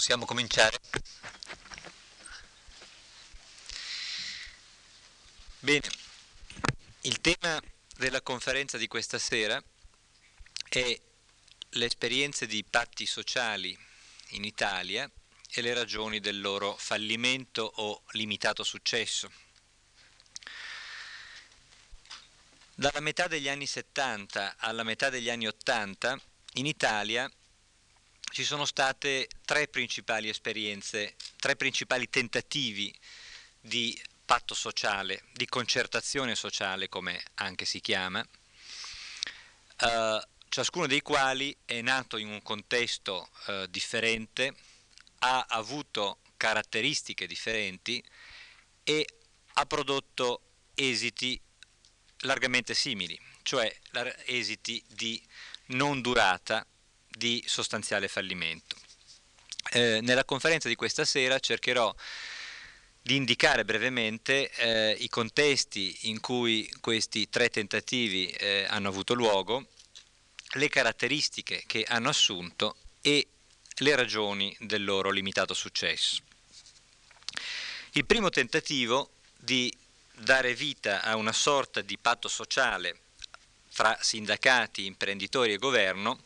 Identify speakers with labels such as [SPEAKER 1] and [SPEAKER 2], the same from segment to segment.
[SPEAKER 1] Possiamo cominciare? Bene, il tema della conferenza di questa sera è le esperienze di patti sociali in Italia e le ragioni del loro fallimento o limitato successo. Dalla metà degli anni 70 alla metà degli anni 80 in Italia ci sono state tre principali esperienze, tre principali tentativi di patto sociale, di concertazione sociale come anche si chiama, eh, ciascuno dei quali è nato in un contesto eh, differente, ha avuto caratteristiche differenti e ha prodotto esiti largamente simili, cioè esiti di non durata, di sostanziale fallimento. Eh, nella conferenza di questa sera cercherò di indicare brevemente eh, i contesti in cui questi tre tentativi eh, hanno avuto luogo, le caratteristiche che hanno assunto e le ragioni del loro limitato successo. Il primo tentativo di dare vita a una sorta di patto sociale fra sindacati, imprenditori e governo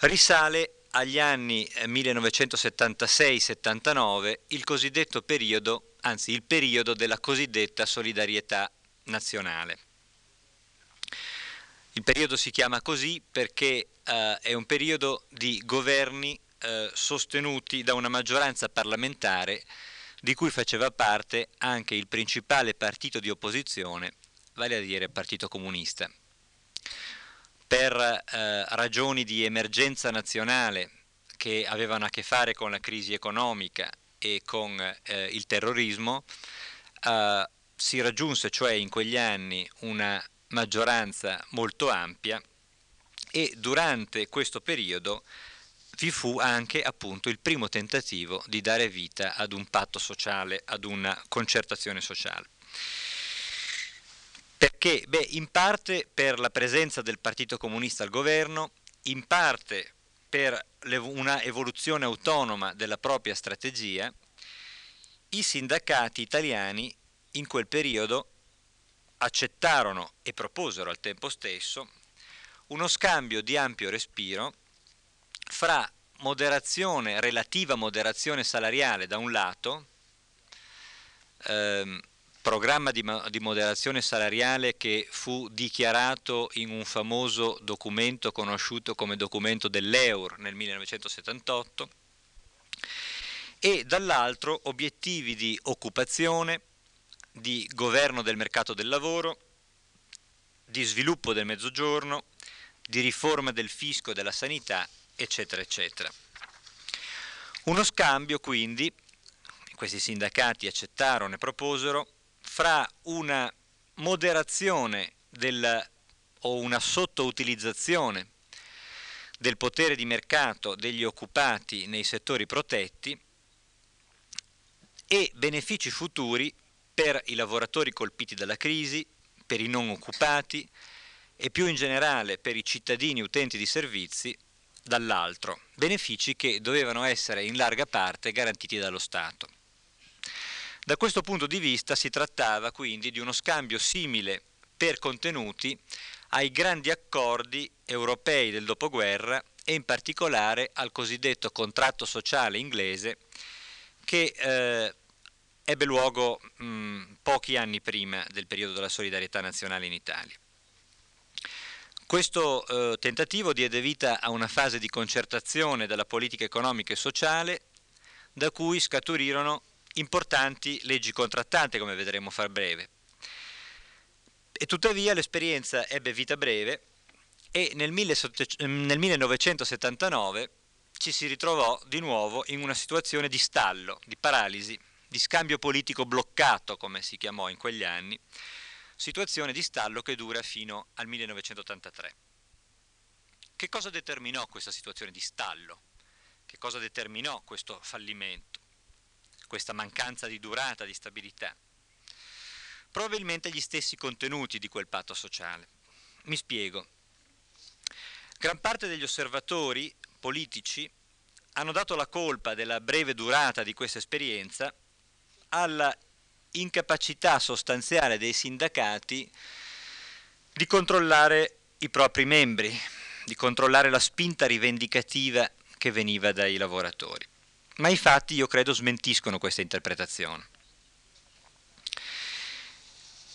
[SPEAKER 1] risale agli anni 1976-79, eh, il cosiddetto periodo, anzi il periodo della cosiddetta solidarietà nazionale. Il periodo si chiama così perché eh, è un periodo di governi eh, sostenuti da una maggioranza parlamentare di cui faceva parte anche il principale partito di opposizione, vale a dire il Partito Comunista. Per eh, ragioni di emergenza nazionale che avevano a che fare con la crisi economica e con eh, il terrorismo, eh, si raggiunse cioè in quegli anni una maggioranza molto ampia e durante questo periodo vi fu anche appunto il primo tentativo di dare vita ad un patto sociale, ad una concertazione sociale. Perché? Beh, in parte per la presenza del Partito Comunista al governo, in parte per una evoluzione autonoma della propria strategia, i sindacati italiani in quel periodo accettarono e proposero al tempo stesso uno scambio di ampio respiro fra moderazione, relativa moderazione salariale da un lato, ehm, programma di, di, moderazione salariale che fu dichiarato in un famoso documento conosciuto come documento dell'EUR nel 1978, e dall'altro obiettivi di occupazione, di governo del mercato del lavoro, di sviluppo del mezzogiorno, di riforma del fisco e della sanità eccetera, eccetera. Uno scambio quindi, questi sindacati accettarono e proposero, fra una moderazione del, o una sottoutilizzazione del potere di mercato degli occupati nei settori protetti e benefici futuri per i lavoratori colpiti dalla crisi, per i non occupati e più in generale per i cittadini utenti di servizi dall'altro, benefici che dovevano essere in larga parte garantiti dallo Stato. Da questo punto di vista si trattava quindi di uno scambio simile per contenuti ai grandi accordi europei del dopoguerra e in particolare al cosiddetto contratto sociale inglese che eh, ebbe luogo mh, pochi anni prima del periodo della solidarietà nazionale in Italia. Questo eh, tentativo diede vita a una fase di concertazione della politica economica e sociale da cui scaturirono importanti leggi contrattate, come vedremo far breve. E tuttavia l'esperienza ebbe vita breve e nel, 1979 ci si ritrovò di nuovo in una situazione di stallo, di paralisi, di scambio politico bloccato, come si chiamò in quegli anni, situazione di stallo che dura fino al 1983. Che cosa determinò questa situazione di stallo? Che cosa determinò questo fallimento, questa mancanza di durata, di stabilità? Probabilmente gli stessi contenuti di quel patto sociale. Mi spiego. Gran parte degli osservatori politici hanno dato la colpa della breve durata di questa esperienza alla incapacità sostanziale dei sindacati di controllare i propri membri, di controllare la spinta rivendicativa che veniva dai lavoratori. Ma i fatti, io credo, smentiscono questa interpretazione.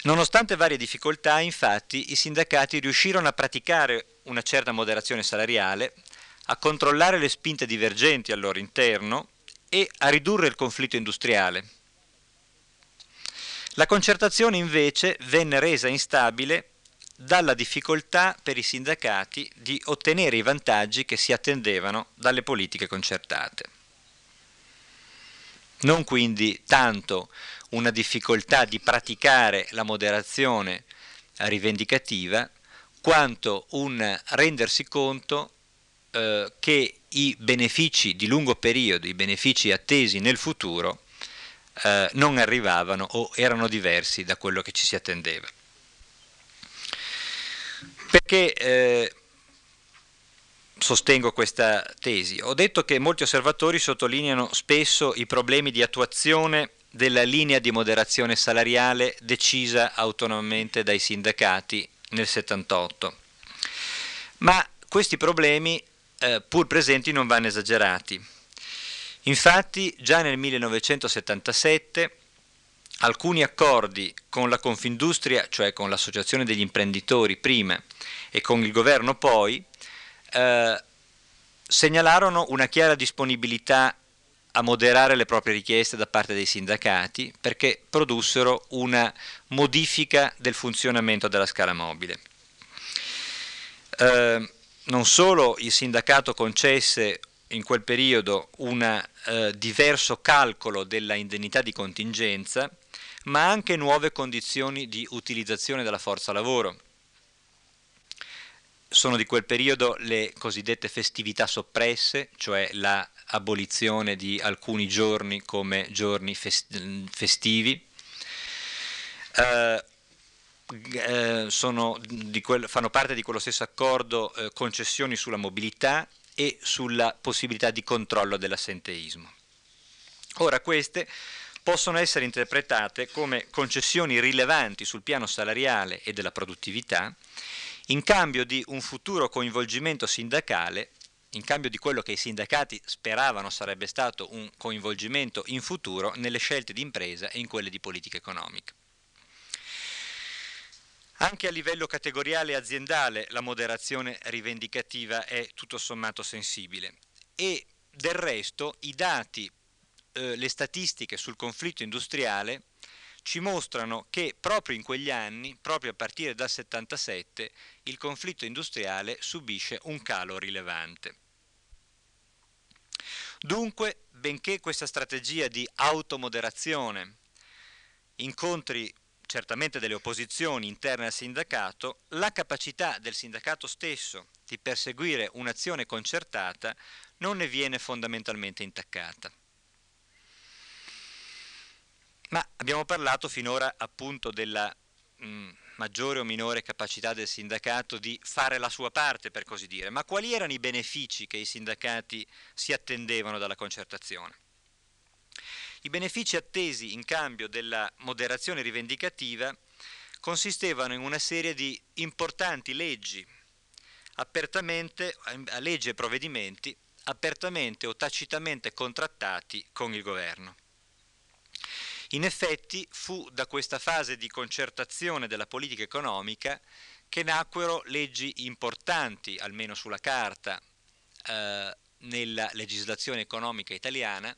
[SPEAKER 1] Nonostante varie difficoltà, infatti, i sindacati riuscirono a praticare una certa moderazione salariale, a controllare le spinte divergenti al loro interno e a ridurre il conflitto industriale. La concertazione invece venne resa instabile dalla difficoltà per i sindacati di ottenere i vantaggi che si attendevano dalle politiche concertate. Non quindi tanto una difficoltà di praticare la moderazione rivendicativa, quanto un rendersi conto eh, che i benefici di lungo periodo, i benefici attesi nel futuro, eh, non arrivavano o erano diversi da quello che ci si attendeva. Perché eh, sostengo questa tesi? Ho detto che molti osservatori sottolineano spesso i problemi di attuazione della linea di moderazione salariale decisa autonomamente dai sindacati nel 78. Ma questi problemi, eh, pur presenti, non vanno esagerati. Infatti, già nel 1977 alcuni accordi con la Confindustria, cioè con l'associazione degli imprenditori prima e con il governo poi, eh, segnalarono una chiara disponibilità a moderare le proprie richieste da parte dei sindacati perché produssero una modifica del funzionamento della scala mobile. Eh, non solo il sindacato concesse in quel periodo un eh, diverso calcolo della indennità di contingenza, ma anche nuove condizioni di utilizzazione della forza lavoro. Sono di quel periodo le cosiddette festività soppresse, cioè la di alcuni giorni come giorni festivi. Eh, eh, quel, fanno parte di quello stesso accordo eh, concessioni sulla mobilità e sulla possibilità di controllo dell'assenteismo. Ora queste possono essere interpretate come concessioni rilevanti sul piano salariale e della produttività in cambio di un futuro coinvolgimento sindacale in cambio di quello che i sindacati speravano sarebbe stato un coinvolgimento in futuro nelle scelte di impresa e in quelle di politica economica. Anche a livello categoriale e aziendale la moderazione rivendicativa è tutto sommato sensibile e del resto i dati, eh, le statistiche sul conflitto industriale ci mostrano che proprio in quegli anni, proprio a partire dal 77, il conflitto industriale subisce un calo rilevante. Dunque, benché questa strategia di automoderazione incontri certamente delle opposizioni interne al sindacato, la capacità del sindacato stesso di perseguire un'azione concertata non ne viene fondamentalmente intaccata. Ma abbiamo parlato finora appunto della mh, mm, maggiore o minore capacità del sindacato di fare la sua parte, per così dire. Ma quali erano i benefici che i sindacati si attendevano dalla concertazione? I benefici attesi in cambio della moderazione rivendicativa consistevano in una serie di importanti leggi, apertamente, leggi e provvedimenti apertamente o tacitamente contrattati con il governo. In effetti fu da questa fase di concertazione della politica economica che nacquero leggi importanti, almeno sulla carta, eh, nella legislazione economica italiana,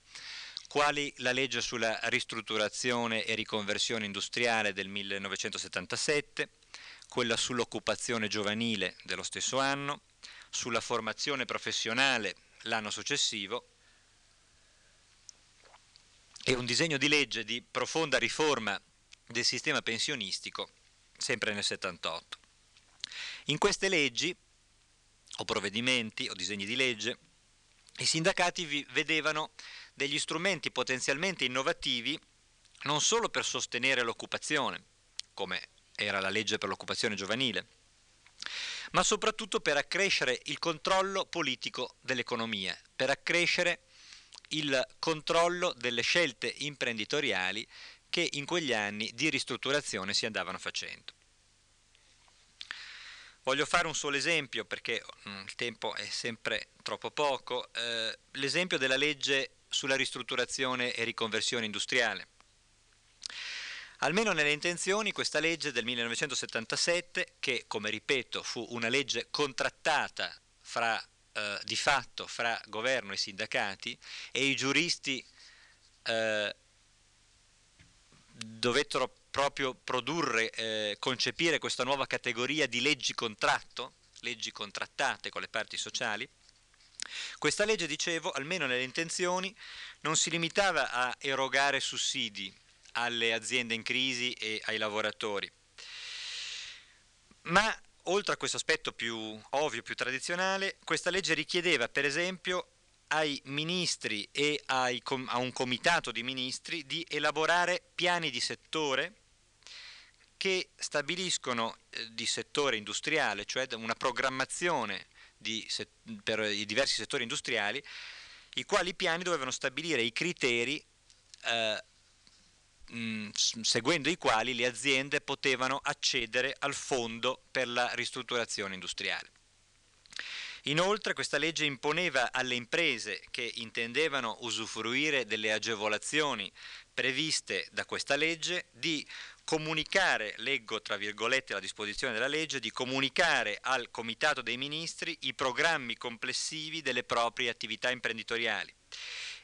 [SPEAKER 1] quali la legge sulla ristrutturazione e riconversione industriale del 1977, quella sull'occupazione giovanile dello stesso anno, sulla formazione professionale l'anno successivo e un disegno di legge di profonda riforma del sistema pensionistico, sempre nel 78. In queste leggi, o provvedimenti, o disegni di legge, i sindacati vedevano degli strumenti potenzialmente innovativi non solo per sostenere l'occupazione, come era la legge per l'occupazione giovanile, ma soprattutto per accrescere il controllo politico dell'economia, per accrescere il controllo delle scelte imprenditoriali che in quegli anni di ristrutturazione si andavano facendo. Voglio fare un solo esempio perché mm, il tempo è sempre troppo poco, eh, l'esempio della legge sulla ristrutturazione e riconversione industriale. Almeno nelle intenzioni questa legge del 1977, che come ripeto fu una legge contrattata fra, eh, di fatto fra governo e sindacati e i giuristi eh, dovettero proprio produrre, eh, concepire questa nuova categoria di leggi contratto, leggi contrattate con le parti sociali, questa legge, dicevo, almeno nelle intenzioni, non si limitava a erogare sussidi alle aziende in crisi e ai lavoratori, ma oltre a questo aspetto più ovvio, più tradizionale, questa legge richiedeva per esempio ai ministri e ai, a un comitato di ministri di elaborare piani di settore che stabiliscono eh, di settore industriale, cioè una programmazione di, per i diversi settori industriali, i quali piani dovevano stabilire i criteri eh, mh, seguendo i quali le aziende potevano accedere al fondo per la ristrutturazione industriale. Inoltre questa legge imponeva alle imprese che intendevano usufruire delle agevolazioni previste da questa legge di comunicare, leggo tra virgolette la disposizione della legge, di comunicare al Comitato dei Ministri i programmi complessivi delle proprie attività imprenditoriali.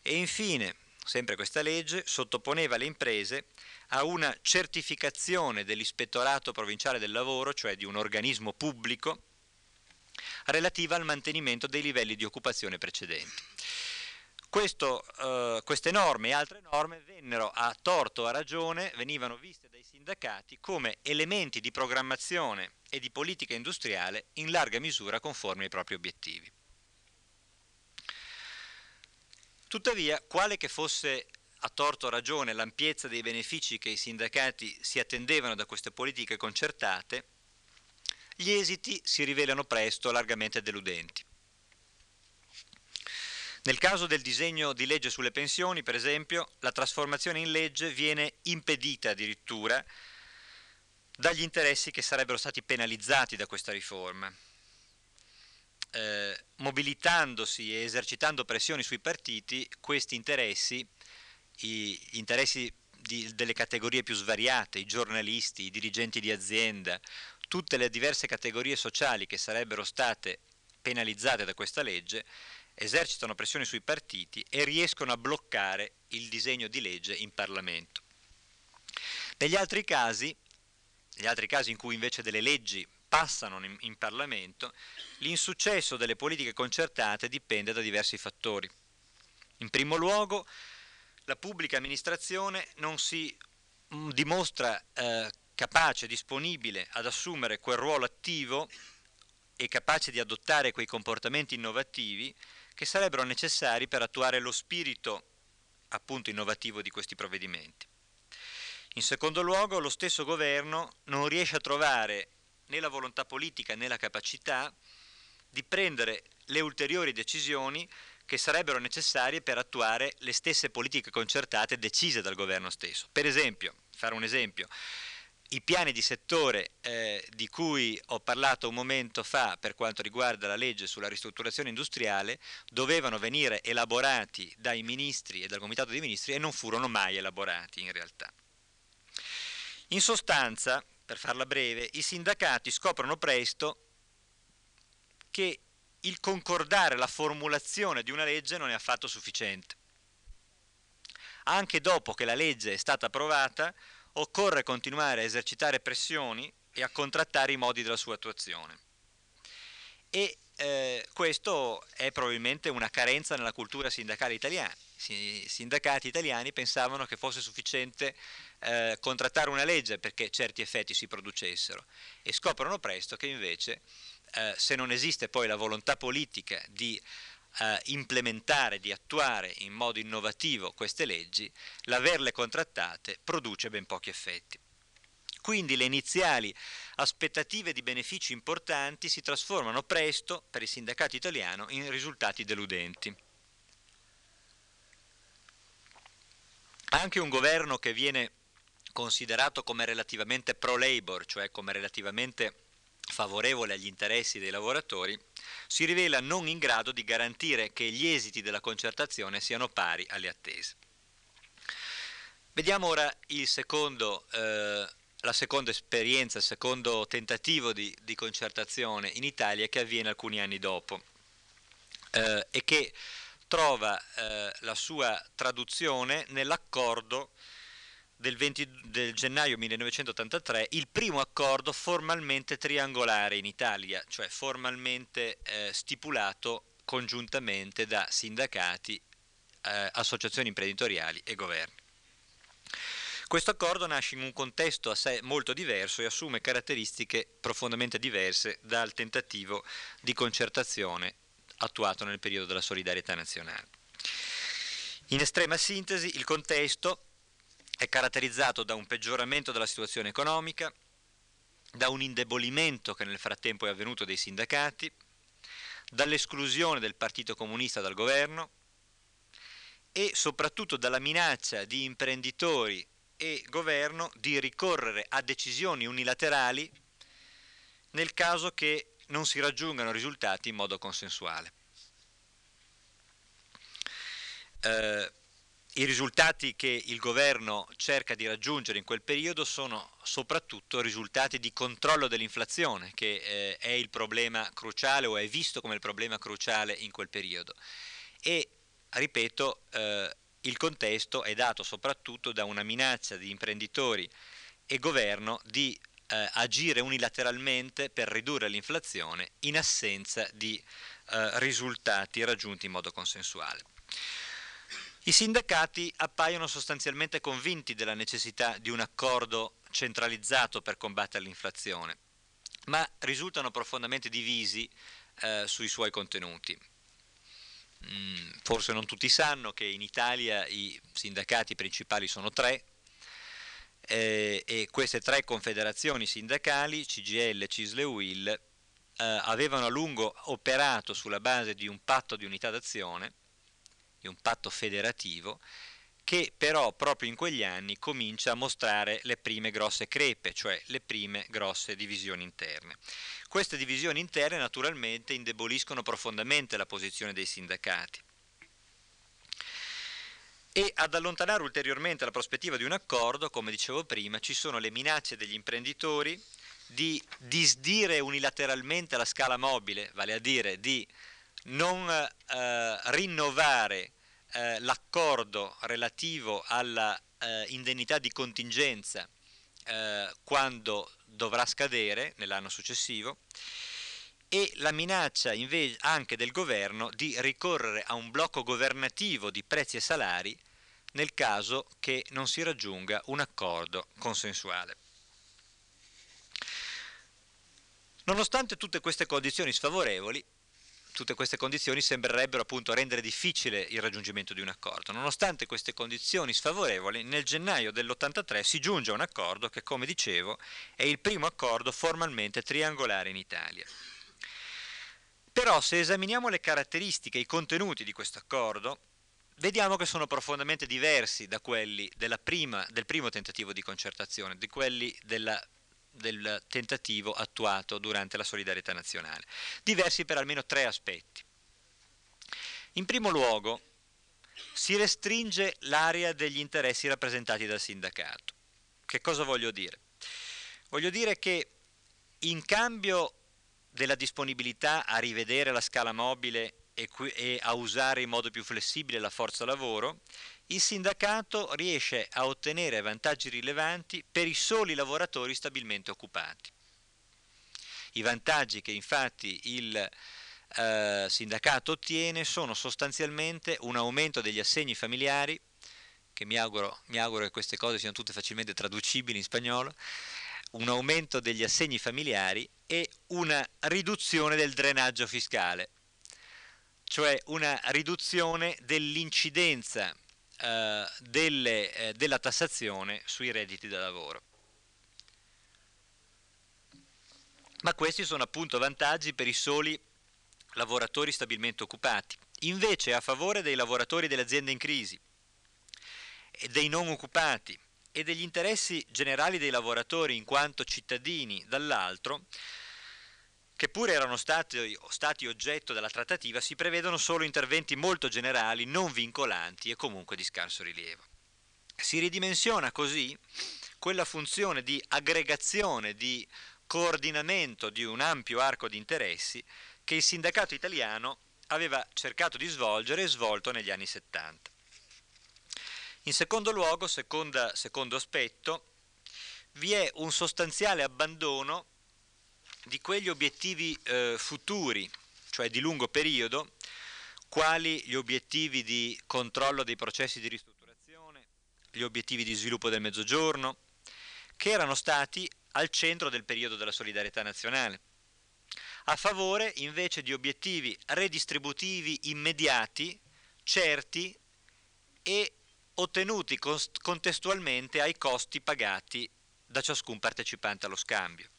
[SPEAKER 1] E infine, sempre questa legge, sottoponeva le imprese a una certificazione dell'Ispettorato Provinciale del Lavoro, cioè di un organismo pubblico, relativa al mantenimento dei livelli di occupazione precedenti. Questo, eh, queste norme e altre norme vennero a torto o a ragione, venivano viste dai sindacati come elementi di programmazione e di politica industriale in larga misura conformi ai propri obiettivi. Tuttavia, quale che fosse a torto ragione l'ampiezza dei benefici che i sindacati si attendevano da queste politiche concertate, gli esiti si rivelano presto largamente deludenti. Nel caso del disegno di legge sulle pensioni, per esempio, la trasformazione in legge viene impedita addirittura dagli interessi che sarebbero stati penalizzati da questa riforma. Eh, mobilitandosi e esercitando pressioni sui partiti, questi interessi, gli interessi di, delle categorie più svariate, i giornalisti, i dirigenti di azienda, tutte le diverse categorie sociali che sarebbero state penalizzate da questa legge, esercitano pressione sui partiti e riescono a bloccare il disegno di legge in Parlamento. Negli altri casi, negli altri casi in cui invece delle leggi passano in, in Parlamento, l'insuccesso delle politiche concertate dipende da diversi fattori. In primo luogo, la pubblica amministrazione non si mh, dimostra eh, capace, disponibile ad assumere quel ruolo attivo e capace di adottare quei comportamenti innovativi che sarebbero necessari per attuare lo spirito appunto innovativo di questi provvedimenti. In secondo luogo, lo stesso governo non riesce a trovare né la volontà politica né la capacità di prendere le ulteriori decisioni che sarebbero necessarie per attuare le stesse politiche concertate decise dal governo stesso. Per esempio, fare un esempio, i piani di settore eh, di cui ho parlato un momento fa per quanto riguarda la legge sulla ristrutturazione industriale dovevano venire elaborati dai ministri e dal comitato dei ministri e non furono mai elaborati in realtà. In sostanza, per farla breve, i sindacati scoprono presto che il concordare la formulazione di una legge non è affatto sufficiente. Anche dopo che la legge è stata approvata, occorre continuare a esercitare pressioni e a contrattare i modi della sua attuazione. E eh, questo è probabilmente una carenza nella cultura sindacale italiana. I sindacati italiani pensavano che fosse sufficiente eh, contrattare una legge perché certi effetti si producessero e scoprono presto che invece eh, se non esiste poi la volontà politica di eh, implementare, di attuare in modo innovativo queste leggi, l'averle contrattate produce ben pochi effetti. quindi le iniziali aspettative di benefici importanti si trasformano presto per i sindacati italiani in risultati deludenti. Anche un governo che viene considerato come relativamente pro-labor, cioè come relativamente favorevole agli interessi dei lavoratori, si rivela non in grado di garantire che gli esiti della concertazione siano pari alle attese. Vediamo ora secondo, eh, la seconda esperienza, il secondo tentativo di, di, concertazione in Italia che avviene alcuni anni dopo eh, e che trova eh, la sua traduzione nell'accordo del, 20, del, gennaio 1983 il primo accordo formalmente triangolare in Italia, cioè formalmente eh, stipulato congiuntamente da sindacati, eh, associazioni imprenditoriali e governi. Questo accordo nasce in un contesto a sé molto diverso e assume caratteristiche profondamente diverse dal tentativo di concertazione attuato nel periodo della solidarietà nazionale. In estrema sintesi, il contesto è caratterizzato da un peggioramento della situazione economica, da un indebolimento che nel frattempo è avvenuto dei sindacati, dall'esclusione del Partito Comunista dal governo e soprattutto dalla minaccia di imprenditori e governo di ricorrere a decisioni unilaterali nel caso che non si raggiungano risultati in modo consensuale. Eh, i risultati che il governo cerca di raggiungere in quel periodo sono soprattutto risultati di controllo dell'inflazione, che eh, è il problema cruciale o è visto come il problema cruciale in quel periodo. E, ripeto, eh, il contesto è dato soprattutto da una minaccia di imprenditori e governo di eh, agire unilateralmente per ridurre l'inflazione in assenza di eh, risultati raggiunti in modo consensuale. I sindacati appaiono sostanzialmente convinti della necessità di un accordo centralizzato per combattere l'inflazione, ma risultano profondamente divisi eh, sui suoi contenuti. Mm, forse non tutti sanno che in Italia i sindacati principali sono tre eh, e queste tre confederazioni sindacali, CGL, CISL e UIL, eh, avevano a lungo operato sulla base di un patto di unità d'azione di un patto federativo che però proprio in quegli anni comincia a mostrare le prime grosse crepe, cioè le prime grosse divisioni interne. Queste divisioni interne naturalmente indeboliscono profondamente la posizione dei sindacati. E ad allontanare ulteriormente la prospettiva di un accordo, come dicevo prima, ci sono le minacce degli imprenditori di disdire unilateralmente la scala mobile, vale a dire di non eh, rinnovare eh, l'accordo relativo alla eh, indennità di contingenza eh, quando dovrà scadere nell'anno successivo e la minaccia invece anche del governo di ricorrere a un blocco governativo di prezzi e salari nel caso che non si raggiunga un accordo consensuale. Nonostante tutte queste condizioni sfavorevoli, tutte queste condizioni sembrerebbero appunto rendere difficile il raggiungimento di un accordo. Nonostante queste condizioni sfavorevoli, nel gennaio dell'83 si giunge a un accordo che, come dicevo, è il primo accordo formalmente triangolare in Italia. Però se esaminiamo le caratteristiche, i contenuti di questo accordo, vediamo che sono profondamente diversi da quelli prima, del primo tentativo di concertazione, di quelli della del tentativo attuato durante la solidarietà nazionale, diversi per almeno tre aspetti. In primo luogo, si restringe l'area degli interessi rappresentati dal sindacato. Che cosa voglio dire? Voglio dire che in cambio della disponibilità a rivedere la scala mobile e, e a usare in modo più flessibile la forza lavoro, il sindacato riesce a ottenere vantaggi rilevanti per i soli lavoratori stabilmente occupati. I vantaggi che infatti il eh, sindacato ottiene sono sostanzialmente un aumento degli assegni familiari, che mi auguro, mi auguro che queste cose siano tutte facilmente traducibili in spagnolo, un aumento degli assegni familiari e una riduzione del drenaggio fiscale, cioè una riduzione dell'incidenza eh, delle, eh, della tassazione sui redditi da lavoro. ma questi sono appunto vantaggi per i soli lavoratori stabilmente occupati. Invece a favore dei lavoratori delle aziende in crisi dei non occupati e degli interessi generali dei lavoratori in quanto cittadini dall'altro, che pure erano stati, stati, oggetto della trattativa, si prevedono solo interventi molto generali, non vincolanti e comunque di scarso rilievo. Si ridimensiona così quella funzione di aggregazione, di coordinamento di un ampio arco di interessi che il sindacato italiano aveva cercato di svolgere e svolto negli anni 70. In secondo luogo, seconda, secondo aspetto, vi è un sostanziale abbandono di quegli obiettivi eh, futuri, cioè di lungo periodo, quali gli obiettivi di controllo dei processi di ristrutturazione, gli obiettivi di sviluppo del mezzogiorno, che erano stati al centro del periodo della solidarietà nazionale, a favore invece di obiettivi redistributivi immediati, certi e ottenuti contestualmente ai costi pagati da ciascun partecipante allo scambio.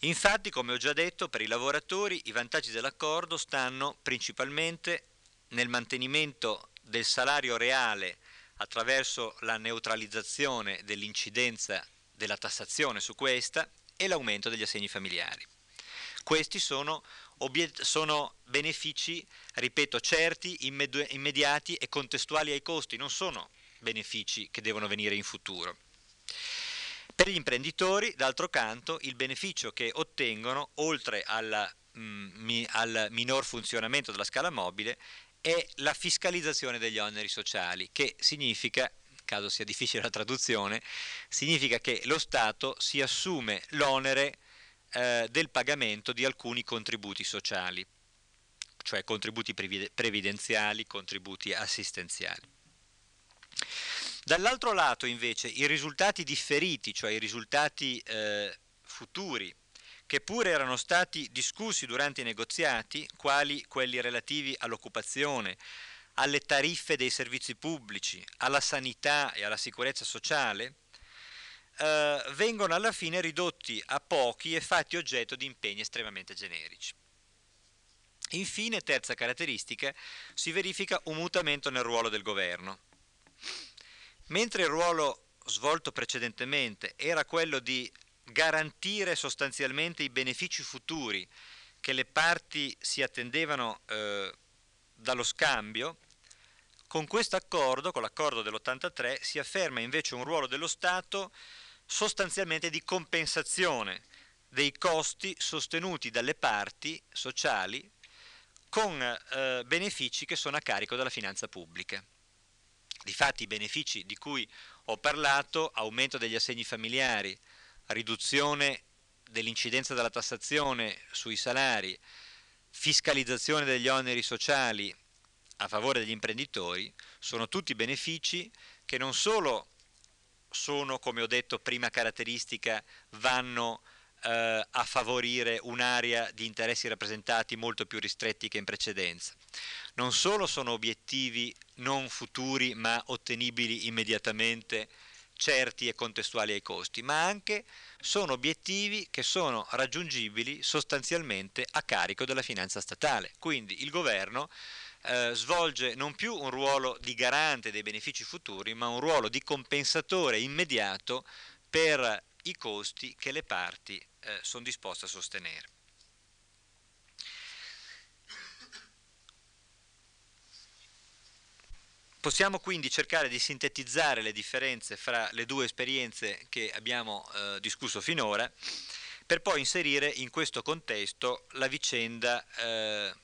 [SPEAKER 1] Infatti, come ho già detto, per i lavoratori i vantaggi dell'accordo stanno principalmente nel mantenimento del salario reale attraverso la neutralizzazione dell'incidenza della tassazione su questa e l'aumento degli assegni familiari. Questi sono, sono benefici, ripeto, certi, immediati e contestuali ai costi, non sono benefici che devono venire in futuro. Per gli imprenditori, d'altro canto, il beneficio che ottengono, oltre alla, mh, mm, al minor funzionamento della scala mobile, è la fiscalizzazione degli oneri sociali, che significa caso sia difficile la traduzione, significa che lo Stato si assume l'onere eh, del pagamento di alcuni contributi sociali, cioè contributi previdenziali, contributi assistenziali. Dall'altro lato invece i risultati differiti, cioè i risultati eh, futuri, che pure erano stati discussi durante i negoziati, quali quelli relativi all'occupazione, alle tariffe dei servizi pubblici, alla sanità e alla sicurezza sociale, eh, vengono alla fine ridotti a pochi e fatti oggetto di impegni estremamente generici. Infine, terza caratteristica, si verifica un mutamento nel ruolo del governo. Mentre il ruolo svolto precedentemente era quello di garantire sostanzialmente i benefici futuri che le parti si attendevano eh, dallo scambio, con questo accordo, con l'accordo dell'83, si afferma invece un ruolo dello Stato sostanzialmente di compensazione dei costi sostenuti dalle parti sociali con eh, benefici che sono a carico della finanza pubblica. Difatti i benefici di cui ho parlato, aumento degli assegni familiari, riduzione dell'incidenza della tassazione sui salari, fiscalizzazione degli oneri sociali a favore degli imprenditori, sono tutti benefici che non solo sono, come ho detto, prima caratteristica, vanno eh, a favorire un'area di interessi rappresentati molto più ristretti che in precedenza. Non solo sono obiettivi non futuri ma ottenibili immediatamente, certi e contestuali ai costi, ma anche sono obiettivi che sono raggiungibili sostanzialmente a carico della finanza statale. Quindi il governo eh, svolge non più un ruolo di garante dei benefici futuri, ma un ruolo di compensatore immediato per i costi che le parti eh, sono disposte a sostenere. Possiamo quindi cercare di sintetizzare le differenze fra le due esperienze che abbiamo eh, discusso finora per poi inserire in questo contesto la vicenda eh,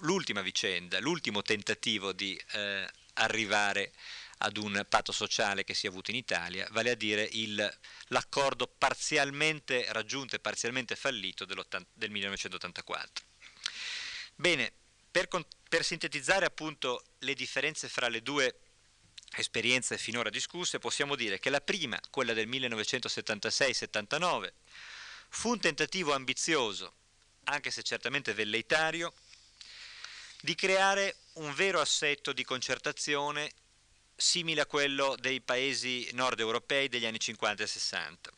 [SPEAKER 1] l'ultima vicenda, l'ultimo tentativo di eh, arrivare ad un patto sociale che si è avuto in Italia, vale a dire l'accordo parzialmente raggiunto e parzialmente fallito del 1984. Bene, per, per sintetizzare appunto le differenze fra le due esperienze finora discusse, possiamo dire che la prima, quella del 1976-79, fu un tentativo ambizioso, anche se certamente velleitario, di creare un vero assetto di concertazione simile a quello dei paesi nord europei degli anni 50 e 60.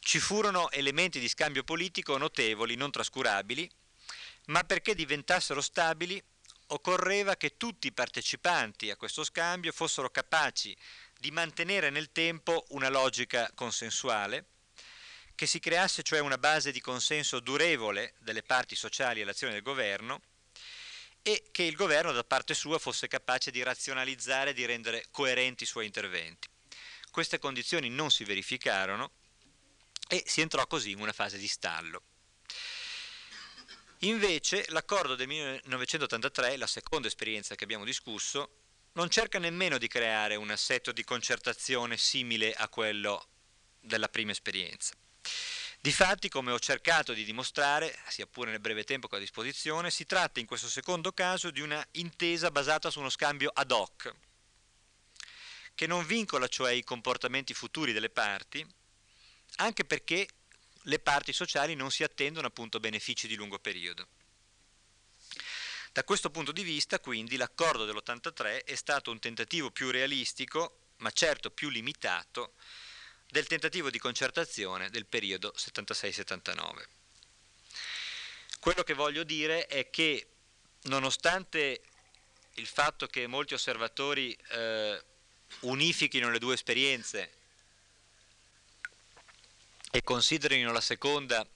[SPEAKER 1] ci furono elementi di scambio politico notevoli, non trascurabili, ma perché diventassero stabili occorreva che tutti i partecipanti a questo scambio fossero capaci di mantenere nel tempo una logica consensuale, che si creasse cioè una base di consenso durevole delle parti sociali all'azione del governo e che il governo da parte sua fosse capace di razionalizzare e di rendere coerenti i suoi interventi. Queste condizioni non si verificarono e si entrò così in una fase di stallo. Invece l'accordo del 1983, la seconda esperienza che abbiamo discusso, non cerca nemmeno di creare un assetto di concertazione simile a quello della prima esperienza. Difatti, come ho cercato di dimostrare, sia pure nel breve tempo che ho a disposizione, si tratta in questo secondo caso di una intesa basata su uno scambio ad hoc, che non vincola cioè i comportamenti futuri delle parti, anche perché le parti sociali non si attendono appunto benefici di lungo periodo. Da questo punto di vista, quindi, l'accordo dell'83 è stato un tentativo più realistico, ma certo più limitato, del tentativo di concertazione del periodo 76-79. Quello che voglio dire è che, nonostante il fatto che molti osservatori eh, unifichino le due esperienze e considerino la seconda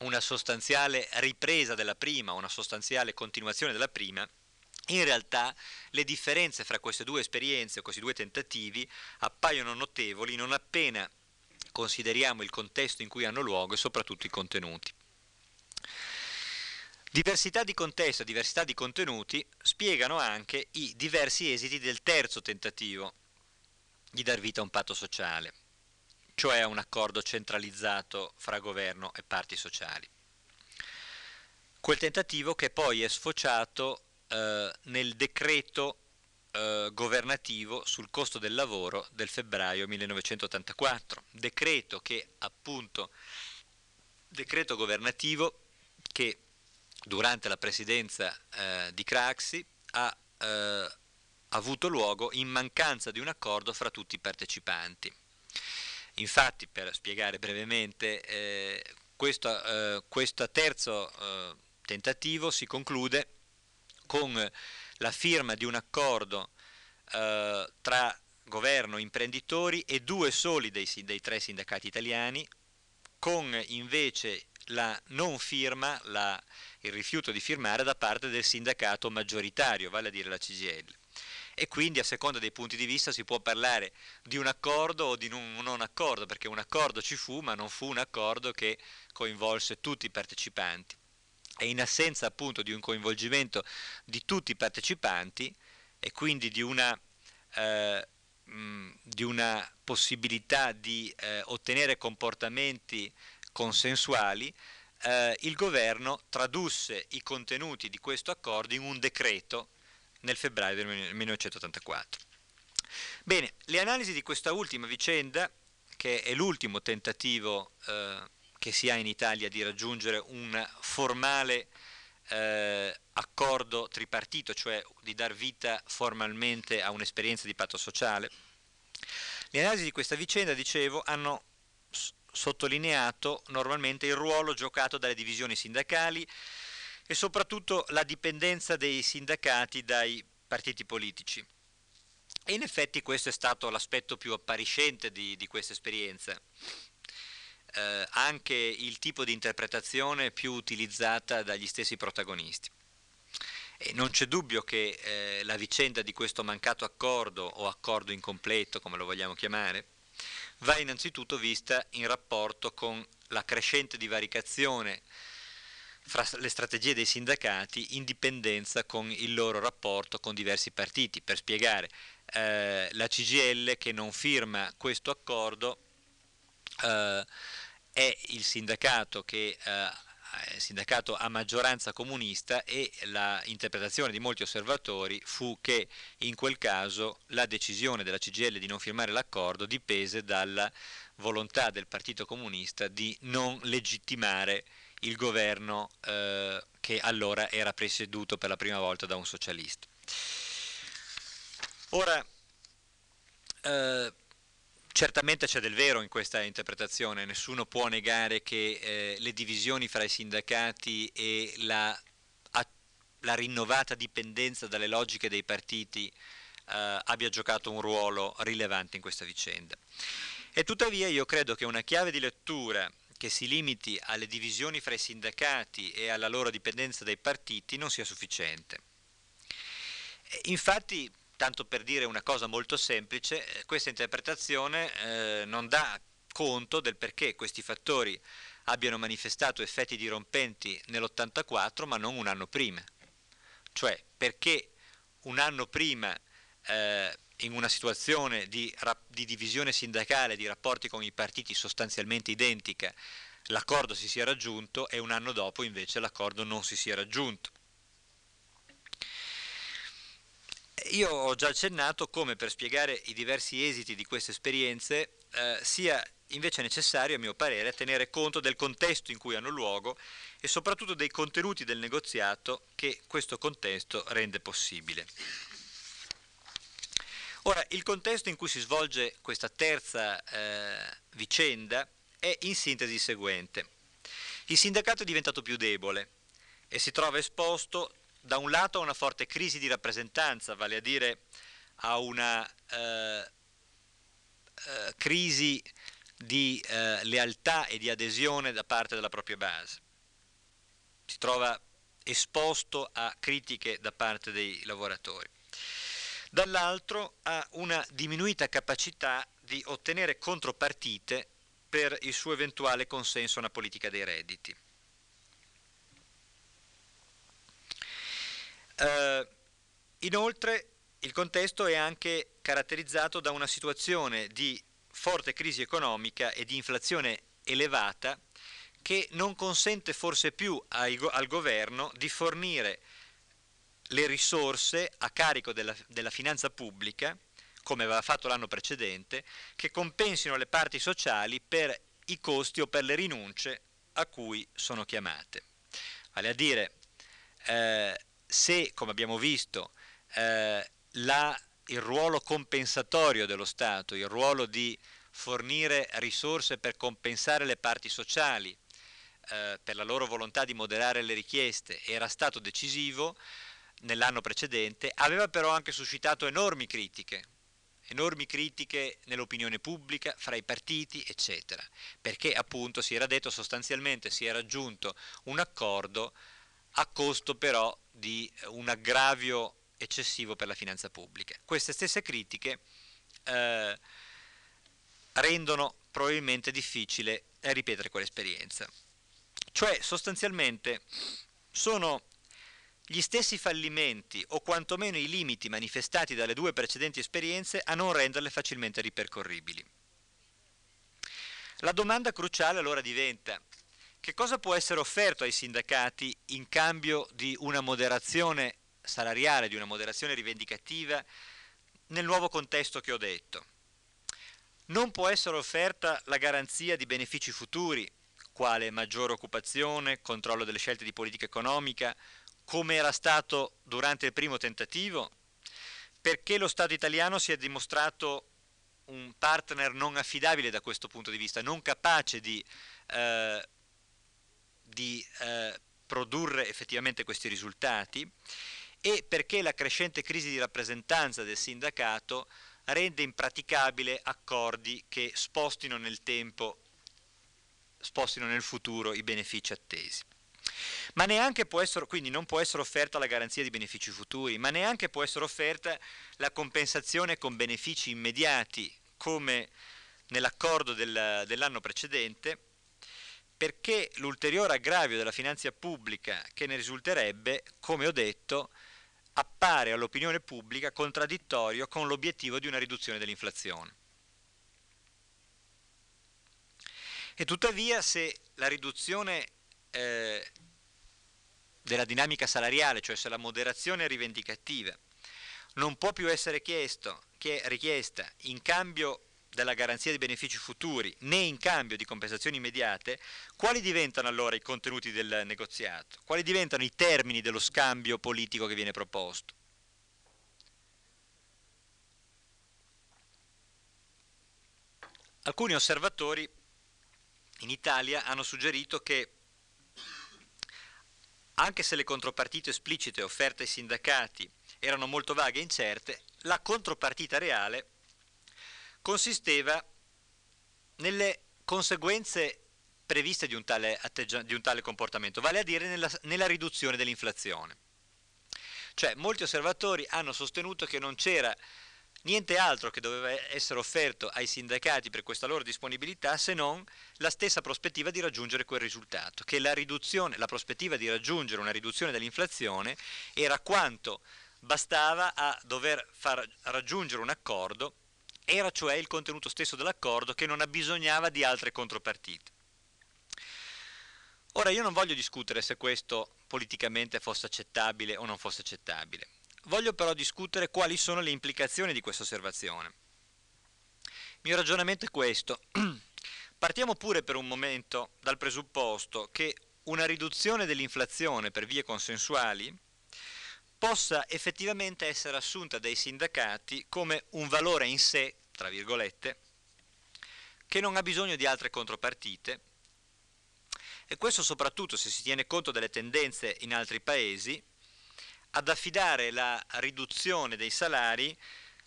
[SPEAKER 1] una sostanziale ripresa della prima, una sostanziale continuazione della prima, in realtà le differenze fra queste due esperienze, questi due tentativi, appaiono notevoli non appena consideriamo il contesto in cui hanno luogo e soprattutto i contenuti. Diversità di contesto e diversità di contenuti spiegano anche i diversi esiti del terzo tentativo di dar vita a un patto sociale cioè a un accordo centralizzato fra governo e parti sociali. Quel tentativo che poi è sfociato eh, nel decreto eh, governativo sul costo del lavoro del febbraio 1984, decreto che appunto, decreto governativo che durante la presidenza eh, di Craxi ha eh, avuto luogo in mancanza di un accordo fra tutti i partecipanti. Infatti, per spiegare brevemente, eh, questo, eh, questo, terzo eh, tentativo si conclude con la firma di un accordo eh, tra governo, imprenditori e due soli dei, dei, tre sindacati italiani, con invece la non firma, la, il rifiuto di firmare da parte del sindacato maggioritario, vale a dire la CGL e quindi a seconda dei punti di vista si può parlare di un accordo o di un non accordo, perché un accordo ci fu, ma non fu un accordo che coinvolse tutti i partecipanti. E in assenza appunto di un coinvolgimento di tutti i partecipanti e quindi di una, eh, mh, di una possibilità di eh, ottenere comportamenti consensuali, eh, il governo tradusse i contenuti di questo accordo in un decreto nel febbraio del 1984. Bene, le analisi di questa ultima vicenda, che è l'ultimo tentativo eh, che si ha in Italia di raggiungere un formale eh, accordo tripartito, cioè di dar vita formalmente a un'esperienza di patto sociale, le analisi di questa vicenda, dicevo, hanno sottolineato normalmente il ruolo giocato dalle divisioni sindacali, e soprattutto la dipendenza dei sindacati dai partiti politici. E in effetti questo è stato l'aspetto più appariscente di, di questa esperienza. Eh, anche il tipo di interpretazione più utilizzata dagli stessi protagonisti. E non c'è dubbio che eh, la vicenda di questo mancato accordo o accordo incompleto, come lo vogliamo chiamare, va innanzitutto vista in rapporto con la crescente divaricazione fra le strategie dei sindacati in dipendenza con il loro rapporto con diversi partiti. Per spiegare, eh, la CGL che non firma questo accordo eh, è il sindacato che eh, sindacato a maggioranza comunista e l'interpretazione di molti osservatori fu che in quel caso la decisione della CGL di non firmare l'accordo dipese dalla volontà del Partito Comunista di non legittimare il governo eh, che allora era presieduto per la prima volta da un socialista. Ora, eh, Certamente c'è del vero in questa interpretazione, nessuno può negare che eh, le divisioni fra i sindacati e la, a, la rinnovata dipendenza dalle logiche dei partiti eh, abbia giocato un ruolo rilevante in questa vicenda. E tuttavia io credo che una chiave di lettura che si limiti alle divisioni fra i sindacati e alla loro dipendenza dai partiti non sia sufficiente. Infatti tanto per dire una cosa molto semplice, eh, questa interpretazione eh, non dà conto del perché questi fattori abbiano manifestato effetti dirompenti nell'84 ma non un anno prima. Cioè perché un anno prima eh, in una situazione di, di divisione sindacale, di rapporti con i partiti sostanzialmente identica, l'accordo si sia raggiunto e un anno dopo invece l'accordo non si sia raggiunto. Io ho già accennato come per spiegare i diversi esiti di queste esperienze eh, sia invece necessario, a mio parere, tenere conto del contesto in cui hanno luogo e soprattutto dei contenuti del negoziato che questo contesto rende possibile. Ora, il contesto in cui si svolge questa terza eh, vicenda è in sintesi il seguente. Il sindacato è diventato più debole e si trova esposto da un lato a una forte crisi di rappresentanza, vale a dire a una eh, eh, crisi di eh, lealtà e di adesione da parte della propria base. Si trova esposto a critiche da parte dei lavoratori. Dall'altro ha una diminuita capacità di ottenere contropartite per il suo eventuale consenso a una politica dei redditi. Eh, inoltre il contesto è anche caratterizzato da una situazione di forte crisi economica e di inflazione elevata che non consente forse più ai, al governo di fornire le risorse a carico della, della finanza pubblica, come aveva fatto l'anno precedente, che compensino le parti sociali per i costi o per le rinunce a cui sono chiamate. Vale a dire, eh, se, come abbiamo visto, eh, la, il ruolo compensatorio dello Stato, il ruolo di fornire risorse per compensare le parti sociali, eh, per la loro volontà di moderare le richieste, era stato decisivo nell'anno precedente, aveva però anche suscitato enormi critiche, enormi critiche nell'opinione pubblica, fra i partiti, eccetera, perché appunto si era detto sostanzialmente, si era raggiunto un accordo a costo però di un aggravio eccessivo per la finanza pubblica. Queste stesse critiche eh, rendono probabilmente difficile ripetere quell'esperienza. Cioè sostanzialmente sono gli stessi fallimenti o quantomeno i limiti manifestati dalle due precedenti esperienze a non renderle facilmente ripercorribili. La domanda cruciale allora diventa che cosa può essere offerto ai sindacati in cambio di una moderazione salariale, di una moderazione rivendicativa nel nuovo contesto che ho detto? Non può essere offerta la garanzia di benefici futuri, quale maggiore occupazione, controllo delle scelte di politica economica, come era stato durante il primo tentativo, perché lo Stato italiano si è dimostrato un partner non affidabile da questo punto di vista, non capace di eh, di eh, produrre effettivamente questi risultati e perché la crescente crisi di rappresentanza del sindacato rende impraticabile accordi che spostino nel tempo, spostino nel futuro i benefici attesi. Ma neanche può essere, quindi non può essere offerta la garanzia di benefici futuri, ma neanche può essere offerta la compensazione con benefici immediati, come nell'accordo del, dell'anno precedente, perché l'ulteriore aggravio della finanza pubblica che ne risulterebbe, come ho detto, appare all'opinione pubblica contraddittorio con l'obiettivo di una riduzione dell'inflazione. E tuttavia se la riduzione eh, della dinamica salariale, cioè se la moderazione rivendicativa, non può più essere chiesto, richiesta in cambio della garanzia di benefici futuri né in cambio di compensazioni immediate, quali diventano allora i contenuti del negoziato? Quali diventano i termini dello scambio politico che viene proposto? alcuni osservatori in Italia hanno suggerito che anche se le contropartite esplicite offerte ai sindacati erano molto vaghe e incerte, la contropartita reale consisteva nelle conseguenze previste di un tale, di un tale comportamento, vale a dire nella, nella riduzione dell'inflazione. Cioè molti osservatori hanno sostenuto che non c'era niente altro che doveva essere offerto ai sindacati per questa loro disponibilità se non la stessa prospettiva di raggiungere quel risultato, che la, la prospettiva di raggiungere una riduzione dell'inflazione era quanto bastava a dover far raggiungere un accordo, era cioè il contenuto stesso dell'accordo che non abbisognava di altre contropartite. Ora io non voglio discutere se questo politicamente fosse accettabile o non fosse accettabile. Voglio però discutere quali sono le implicazioni di questa osservazione. Il mio ragionamento è questo. Partiamo pure per un momento dal presupposto che una riduzione dell'inflazione per vie consensuali possa effettivamente essere assunta dai sindacati come un valore in sé, tra virgolette, che non ha bisogno di altre contropartite e questo soprattutto se si tiene conto delle tendenze in altri paesi ad affidare la riduzione dei salari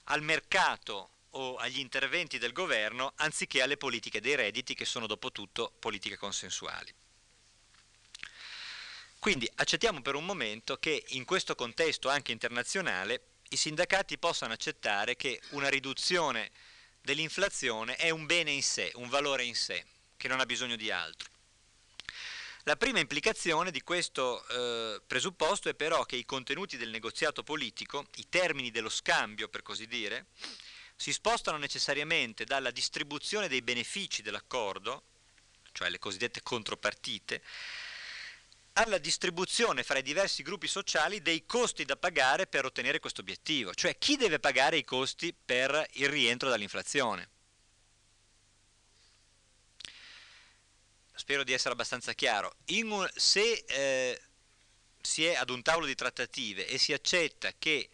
[SPEAKER 1] al mercato o agli interventi del governo anziché alle politiche dei redditi che sono dopo tutto politiche consensuali. Quindi accettiamo per un momento che in questo contesto anche internazionale i sindacati possano accettare che una riduzione dell'inflazione è un bene in sé, un valore in sé, che non ha bisogno di altro. La prima implicazione di questo eh, presupposto è però che i contenuti del negoziato politico, i termini dello scambio per così dire, si spostano necessariamente dalla distribuzione dei benefici dell'accordo, cioè le cosiddette contropartite, alla distribuzione fra i diversi gruppi sociali dei costi da pagare per ottenere questo obiettivo, cioè chi deve pagare i costi per il rientro dall'inflazione. spero di essere abbastanza chiaro, un, se eh, si è ad un tavolo di trattative e si accetta che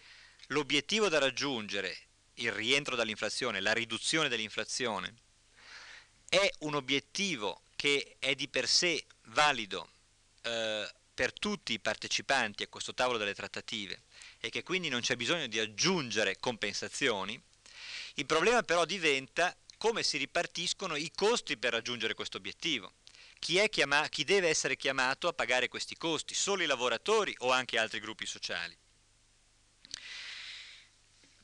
[SPEAKER 1] l'obiettivo da raggiungere, il rientro dall'inflazione, la riduzione dell'inflazione, è un obiettivo che è di per sé valido eh, per tutti i partecipanti a questo tavolo delle trattative e che quindi non c'è bisogno di aggiungere compensazioni, il problema però diventa come si ripartiscono i costi per raggiungere questo obiettivo chi, chiama, chi deve essere chiamato a pagare questi costi? Solo i lavoratori o anche altri gruppi sociali?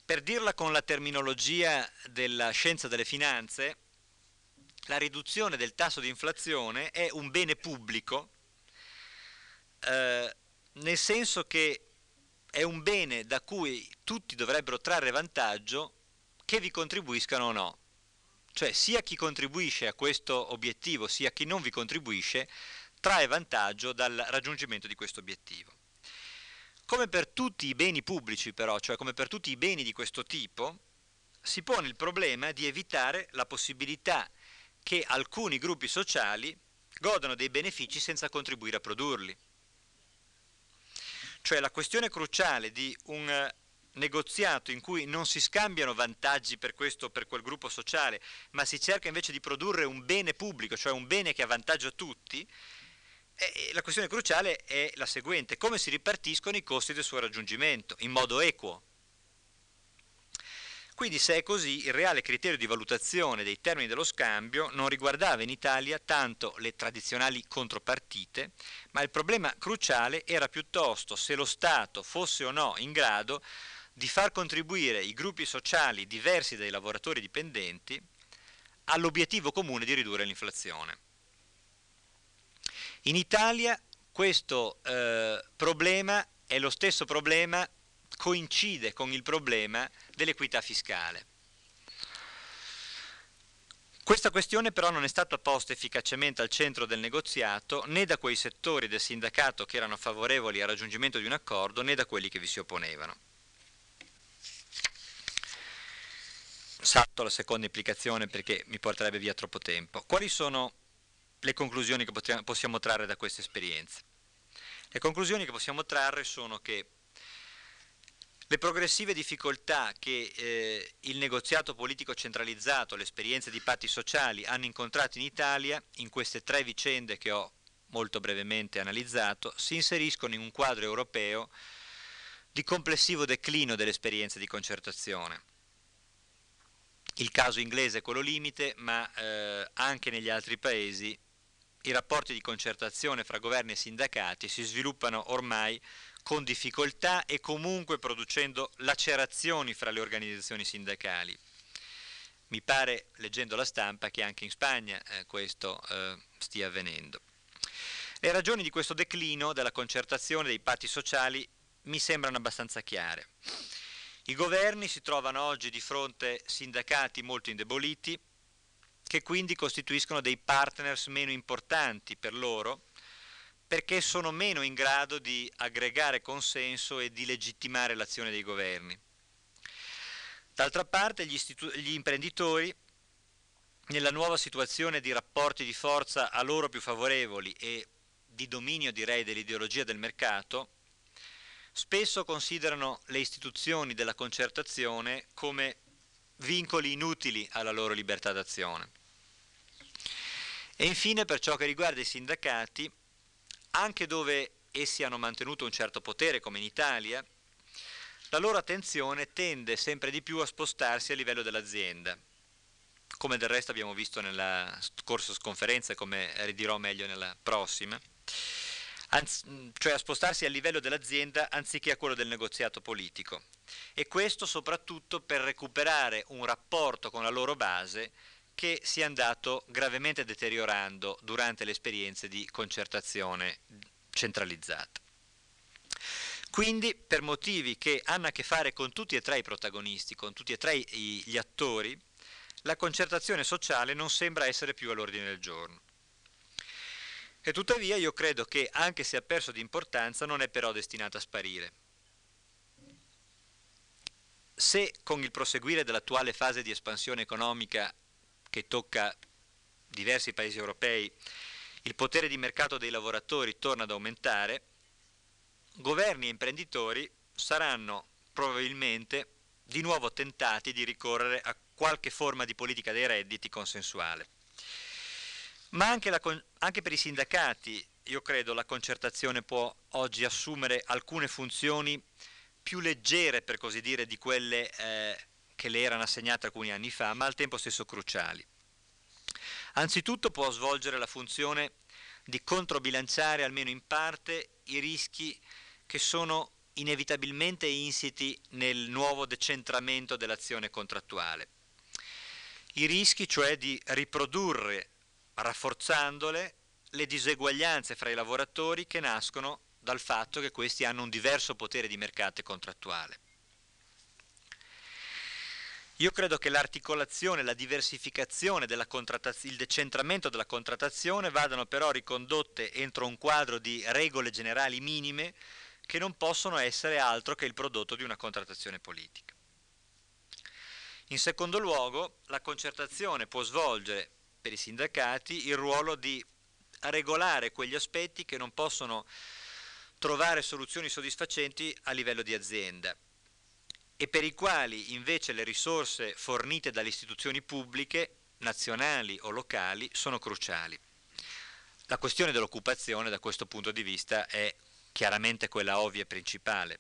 [SPEAKER 1] Per dirla con la terminologia della scienza delle finanze, la riduzione del tasso di inflazione è un bene pubblico, eh, nel senso che è un bene da cui tutti dovrebbero trarre vantaggio che vi contribuiscano o no. Cioè sia chi contribuisce a questo obiettivo sia chi non vi contribuisce trae vantaggio dal raggiungimento di questo obiettivo. Come per tutti i beni pubblici però, cioè come per tutti i beni di questo tipo, si pone il problema di evitare la possibilità che alcuni gruppi sociali godano dei benefici senza contribuire a produrli. Cioè la questione cruciale di un negoziato in cui non si scambiano vantaggi per questo o per quel gruppo sociale, ma si cerca invece di produrre un bene pubblico, cioè un bene che avvantaggia tutti, e la questione cruciale è la seguente, come si ripartiscono i costi del suo raggiungimento in modo equo? Quindi se è così, il reale criterio di valutazione dei termini dello scambio non riguardava in Italia tanto le tradizionali contropartite, ma il problema cruciale era piuttosto se lo Stato fosse o no in grado di far contribuire i gruppi sociali diversi dai lavoratori dipendenti all'obiettivo comune di ridurre l'inflazione. In Italia questo eh, problema è lo stesso problema, coincide con il problema dell'equità fiscale. Questa questione però non è stata posta efficacemente al centro del negoziato né da quei settori del sindacato che erano favorevoli al raggiungimento di un accordo né da quelli che vi si opponevano. salto alla seconda implicazione perché mi porterebbe via troppo tempo. Quali sono le conclusioni che possiamo trarre da queste esperienze? Le conclusioni che possiamo trarre sono che Le progressive difficoltà che eh, il negoziato politico centralizzato, le esperienze di patti sociali hanno incontrato in Italia, in queste tre vicende che ho molto brevemente analizzato, si inseriscono in un quadro europeo di complessivo declino delle esperienze di concertazione. Il caso inglese è quello limite, ma eh, anche negli altri paesi i rapporti di concertazione fra governi e sindacati si sviluppano ormai con difficoltà e comunque producendo lacerazioni fra le organizzazioni sindacali. Mi pare, leggendo la stampa, che anche in Spagna eh, questo eh, stia avvenendo. Le ragioni di questo declino della concertazione dei patti sociali mi sembrano abbastanza chiare. I governi si trovano oggi di fronte sindacati molto indeboliti, che quindi costituiscono dei partners meno importanti per loro perché sono meno in grado di aggregare consenso e di legittimare l'azione dei governi. D'altra parte gli, gli, imprenditori, nella nuova situazione di rapporti di forza a loro più favorevoli e di dominio direi dell'ideologia del mercato, spesso considerano le istituzioni della concertazione come vincoli inutili alla loro libertà d'azione. E infine per ciò che riguarda i sindacati, anche dove essi hanno mantenuto un certo potere, come in Italia, la loro attenzione tende sempre di più a spostarsi a livello dell'azienda, come del resto abbiamo visto nella scorsa conferenza e come ridirò meglio nella prossima, cioè a spostarsi a livello dell'azienda anziché a quello del negoziato politico. E questo soprattutto per recuperare un rapporto con la loro base che si è andato gravemente deteriorando durante le esperienze di concertazione centralizzata. Quindi, per motivi che hanno a che fare con tutti e tre i protagonisti, con tutti e tre gli attori, la concertazione sociale non sembra essere più all'ordine del giorno. E tuttavia io credo che, anche se ha perso di importanza, non è però destinata a sparire. Se con il proseguire dell'attuale fase di espansione economica che tocca diversi paesi europei, il potere di mercato dei lavoratori torna ad aumentare, governi e imprenditori saranno probabilmente di nuovo tentati di ricorrere a qualche forma di politica dei redditi consensuale. Ma anche, la, anche per i sindacati, io credo, la concertazione può oggi assumere alcune funzioni più leggere, per così dire, di quelle eh, che le erano assegnate alcuni anni fa, ma al tempo stesso cruciali. Anzitutto può svolgere la funzione di controbilanciare almeno in parte i rischi che sono inevitabilmente insiti nel nuovo decentramento dell'azione contrattuale. I rischi cioè di riprodurre, rafforzandole, le diseguaglianze fra i lavoratori che nascono dal fatto che questi hanno un diverso potere di mercato contrattuale. Io credo che l'articolazione, la diversificazione il decentramento della contrattazione vadano però ricondotte entro un quadro di regole generali minime che non possono essere altro che il prodotto di una contrattazione politica. In secondo luogo, la concertazione può svolgere per i sindacati il ruolo di regolare quegli aspetti che non possono trovare soluzioni soddisfacenti a livello di azienda e per i quali invece le risorse fornite dalle istituzioni pubbliche, nazionali o locali, sono cruciali. La questione dell'occupazione da questo punto di vista è chiaramente quella ovvia e principale.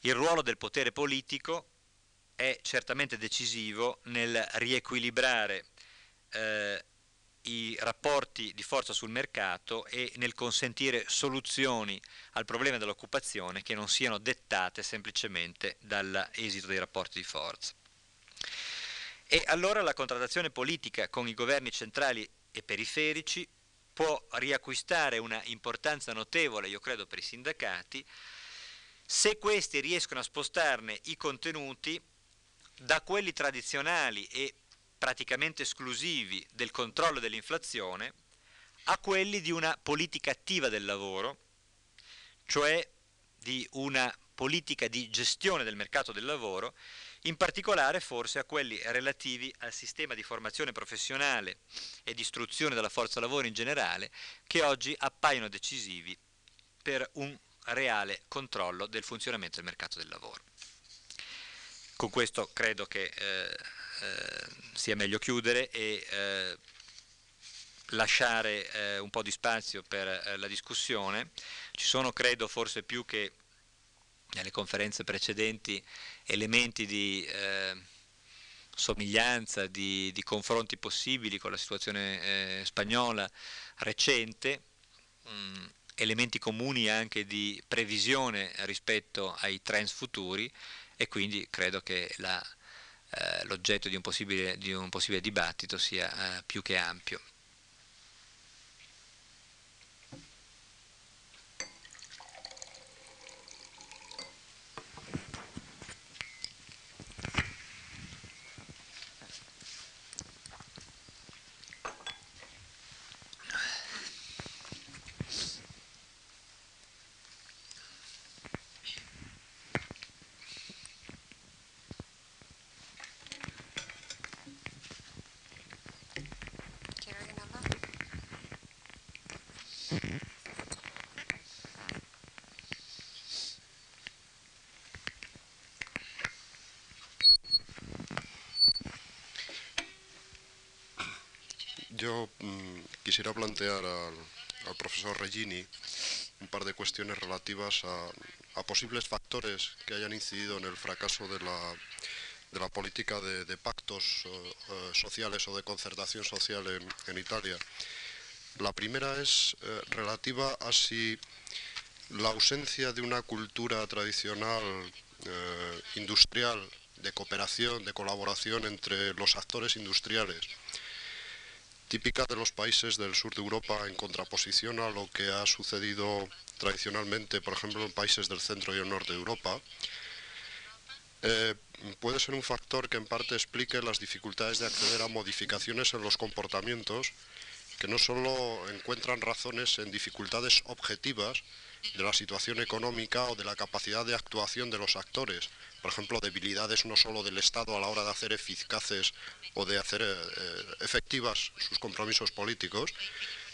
[SPEAKER 1] Il ruolo del potere politico è certamente decisivo nel riequilibrare eh, i rapporti di forza sul mercato e nel consentire soluzioni al problema dell'occupazione che non siano dettate semplicemente dall'esito dei rapporti di forza. E allora la contrattazione politica con i governi centrali e periferici può riacquistare una importanza notevole, io credo, per i sindacati, se questi riescono a spostarne i contenuti da quelli tradizionali e praticamente esclusivi del controllo dell'inflazione a quelli di una politica attiva del lavoro, cioè di una politica di gestione del mercato del lavoro, in particolare forse a quelli relativi al sistema di formazione professionale e di istruzione della forza lavoro in generale, che oggi appaiono decisivi per un reale controllo del funzionamento del mercato del lavoro. Con questo credo che eh, eh, sia meglio chiudere e eh, lasciare eh, un po' di spazio per eh, la discussione. Ci sono, credo, forse più che nelle conferenze precedenti, elementi di eh, somiglianza, di, di, confronti possibili con la situazione spagnola recente, mh, mm, elementi comuni anche di previsione rispetto ai trends futuri e quindi credo che la, eh, l'oggetto di, di, un possibile dibattito sia eh, più che ampio.
[SPEAKER 2] Quisiera plantear al, profesor Regini un par de cuestiones relativas a, posibles factores que hayan incidido en el fracaso de la, política de, pactos eh, eh, sociales o de concertación social en, Italia. La primera es eh, relativa a si la ausencia de una cultura tradicional industrial de cooperación, de colaboración entre los actores industriales, típica de los países del sur de Europa en contraposición a lo que ha sucedido tradicionalmente, por ejemplo, en países del centro y el norte de Europa, eh, puede ser un factor que en parte explique las dificultades de acceder a modificaciones en los comportamientos que no solo encuentran razones en dificultades objetivas de la situación económica o de la capacidad de actuación de los actores, por ejemplo, debilidades no solo del Estado a la hora de hacer eficaces o de hacer eh, efectivas sus compromisos políticos,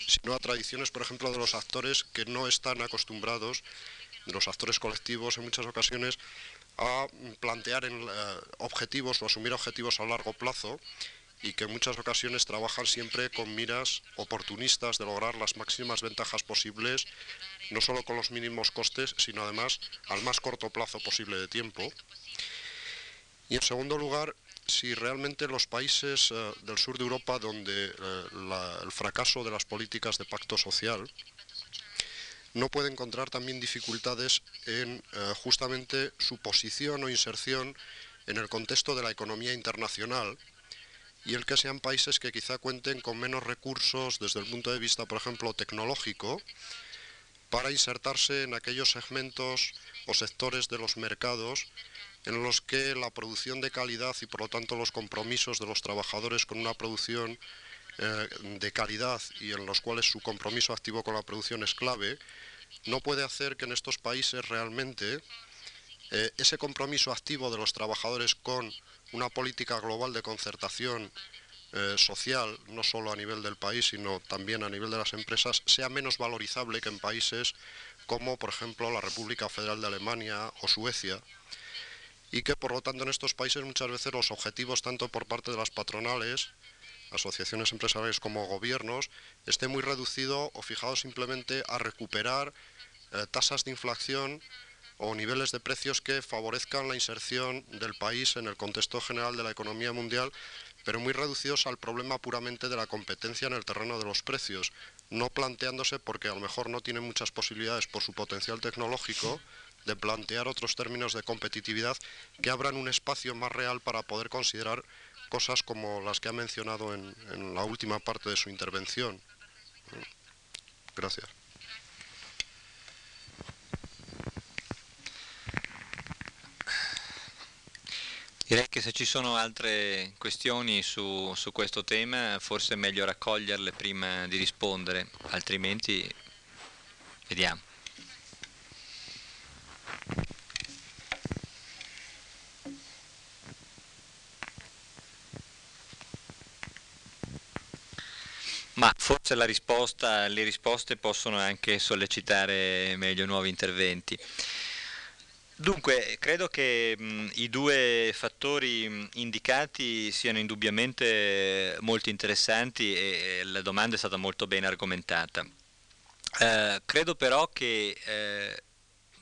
[SPEAKER 2] sino a tradiciones, por ejemplo, de los actores que no están acostumbrados, de los actores colectivos en muchas ocasiones, a plantear eh, objetivos o asumir objetivos a largo plazo y que en muchas ocasiones trabajan siempre con miras oportunistas de lograr las máximas ventajas posibles, no solo con los mínimos costes, sino además al más corto plazo posible de tiempo. Y en segundo lugar, si realmente los países eh, del sur de Europa donde eh, el fracaso de las políticas de pacto social no puede encontrar también dificultades en eh, justamente su posición o inserción en el contexto de la economía internacional, y el que sean países que quizá cuenten con menos recursos desde el punto de vista, por ejemplo, tecnológico, para insertarse en aquellos segmentos o sectores de los mercados en los que la producción de calidad y por lo tanto los compromisos de los trabajadores con una producción eh, de calidad y en los cuales su compromiso activo con la producción es clave, no puede hacer que en estos países realmente eh, ese compromiso activo de los trabajadores con una política global de concertación eh, social, no solo a nivel del país, sino también a nivel de las empresas, sea menos valorizable que en países como, por ejemplo, la República Federal de Alemania o Suecia, y que, por lo tanto, en estos países muchas veces los objetivos, tanto por parte de las patronales, asociaciones empresariales como gobiernos, estén muy reducidos o fijados simplemente a recuperar eh, tasas de inflación o niveles de precios que favorezcan la inserción del país en el contexto general de la economía mundial, pero muy reducidos al problema puramente de la competencia en el terreno de los precios, no planteándose, porque a lo mejor no tienen muchas posibilidades por su potencial tecnológico, de plantear otros términos de competitividad que abran un espacio más real para poder considerar cosas como las que ha mencionado en, en la última parte de su intervención. Gracias.
[SPEAKER 1] Direi che se ci sono altre questioni su, su, questo tema forse è meglio raccoglierle prima di rispondere, altrimenti vediamo. Ma forse risposta, le risposte possono anche sollecitare meglio nuovi interventi. Dunque, credo che mh, i due fattori mh, indicati siano indubbiamente molto interessanti e, e la domanda è stata molto ben argomentata. Eh, credo però che, eh,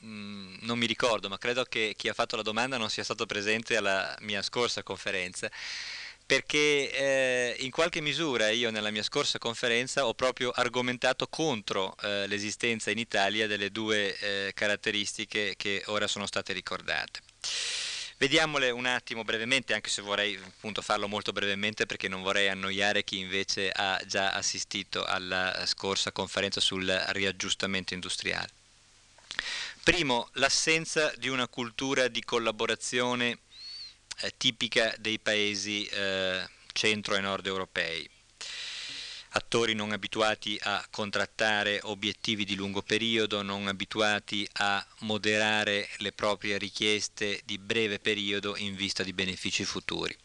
[SPEAKER 1] mh, non mi ricordo, ma credo che chi ha fatto la domanda non sia stato presente alla mia scorsa conferenza perché eh, in qualche misura io nella mia scorsa conferenza ho proprio argomentato contro eh, l'esistenza in Italia delle due eh, caratteristiche che ora sono state ricordate. Vediamole un attimo brevemente, anche se vorrei appunto farlo molto brevemente perché non vorrei annoiare chi invece ha già assistito alla scorsa conferenza sul riaggiustamento industriale. Primo, l'assenza di una cultura di collaborazione eh, tipica dei paesi eh, centro e nord europei. Attori non abituati a contrattare obiettivi di lungo periodo, non abituati a moderare le proprie richieste di breve periodo in vista di benefici futuri.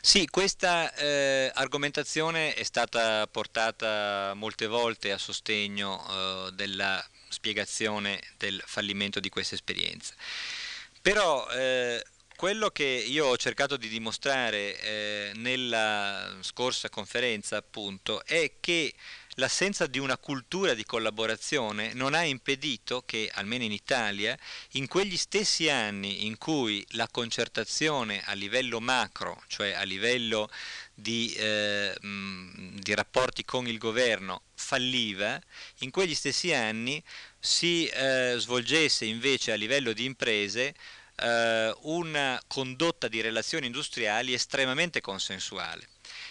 [SPEAKER 1] Sì, questa eh, argomentazione è stata portata molte volte a sostegno eh, della spiegazione del fallimento di questa esperienza. Però eh, quello che io ho cercato di dimostrare eh, nella scorsa conferenza appunto è che l'assenza di una cultura di collaborazione non ha impedito che, almeno in Italia, in quegli stessi anni in cui la concertazione a livello macro, cioè a livello di, eh, mh, di rapporti con il governo, falliva, in quegli stessi anni si eh, svolgesse invece a livello di imprese eh, una condotta di relazioni industriali estremamente consensuale.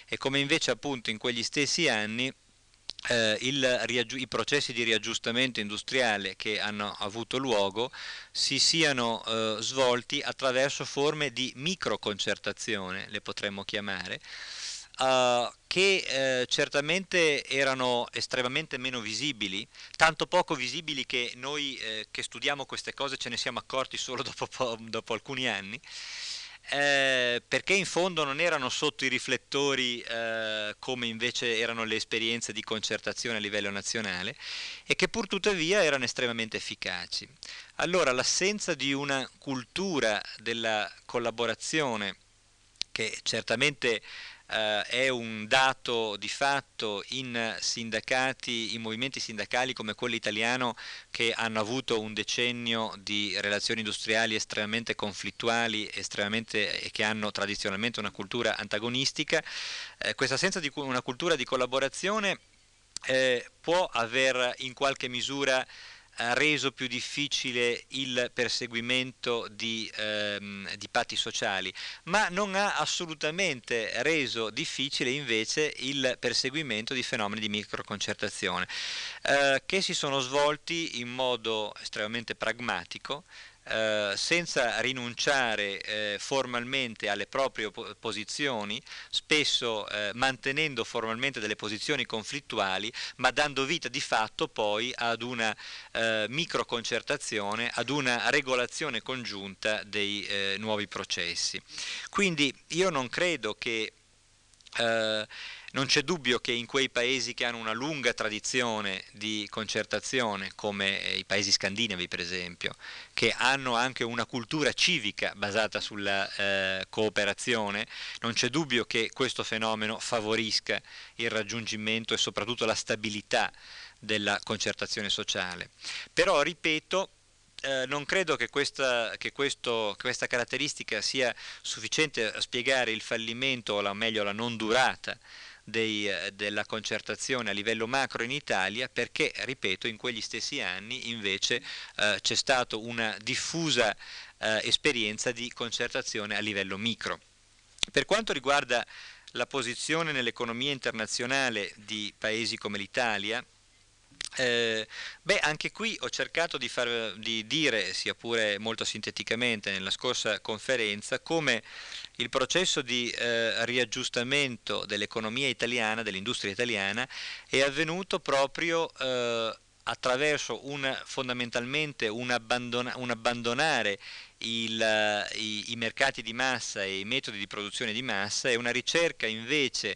[SPEAKER 1] E come invece appunto in quegli stessi anni eh, il, i processi di riaggiustamento industriale che hanno avuto luogo si siano eh, svolti attraverso forme di microconcertazione, le potremmo chiamare, uh, che eh, certamente erano estremamente meno visibili, tanto poco visibili che noi eh, che studiamo queste cose ce ne siamo accorti solo dopo, dopo alcuni anni, eh, perché in fondo non erano sotto i riflettori eh, come invece erano le esperienze di concertazione a livello nazionale e che pur tuttavia erano estremamente efficaci. Allora l'assenza di una cultura della collaborazione che certamente eh, è un dato di fatto in sindacati, in movimenti sindacali come quello italiano che hanno avuto un decennio di relazioni industriali estremamente conflittuali estremamente, e che hanno tradizionalmente una cultura antagonistica. Eh, questa assenza di una cultura di collaborazione eh, può aver in qualche misura reso più difficile il perseguimento di, ehm, di, patti sociali, ma non ha assolutamente reso difficile invece il perseguimento di fenomeni di microconcertazione, eh, che si sono svolti in modo estremamente pragmatico, eh, senza rinunciare eh, formalmente alle proprie posizioni, spesso eh, mantenendo formalmente delle posizioni conflittuali, ma dando vita di fatto poi ad una eh, microconcertazione, ad una regolazione congiunta dei eh, nuovi processi. Quindi io non credo che non c'è dubbio che in quei paesi che hanno una lunga tradizione di concertazione, come eh, i paesi scandinavi per esempio, che hanno anche una cultura civica basata sulla eh, cooperazione, non c'è dubbio che questo fenomeno favorisca il raggiungimento e soprattutto la stabilità della concertazione sociale. Però, ripeto, eh, non credo che, questa, che questo, questa caratteristica sia sufficiente a spiegare il fallimento o la, meglio la non durata dei, eh, della concertazione a livello macro in Italia perché, ripeto, in quegli stessi anni invece eh, c'è stata una diffusa eh, esperienza di concertazione a livello micro. Per quanto riguarda la posizione nell'economia internazionale di paesi come l'Italia, eh, beh, anche qui ho cercato di, far, di, dire, sia pure molto sinteticamente nella scorsa conferenza, come il processo di eh, riaggiustamento dell'economia italiana, dell'industria italiana, è avvenuto proprio eh, attraverso un, fondamentalmente un, abbandona, un abbandonare il, i, i mercati di massa e i metodi di produzione di massa e una ricerca invece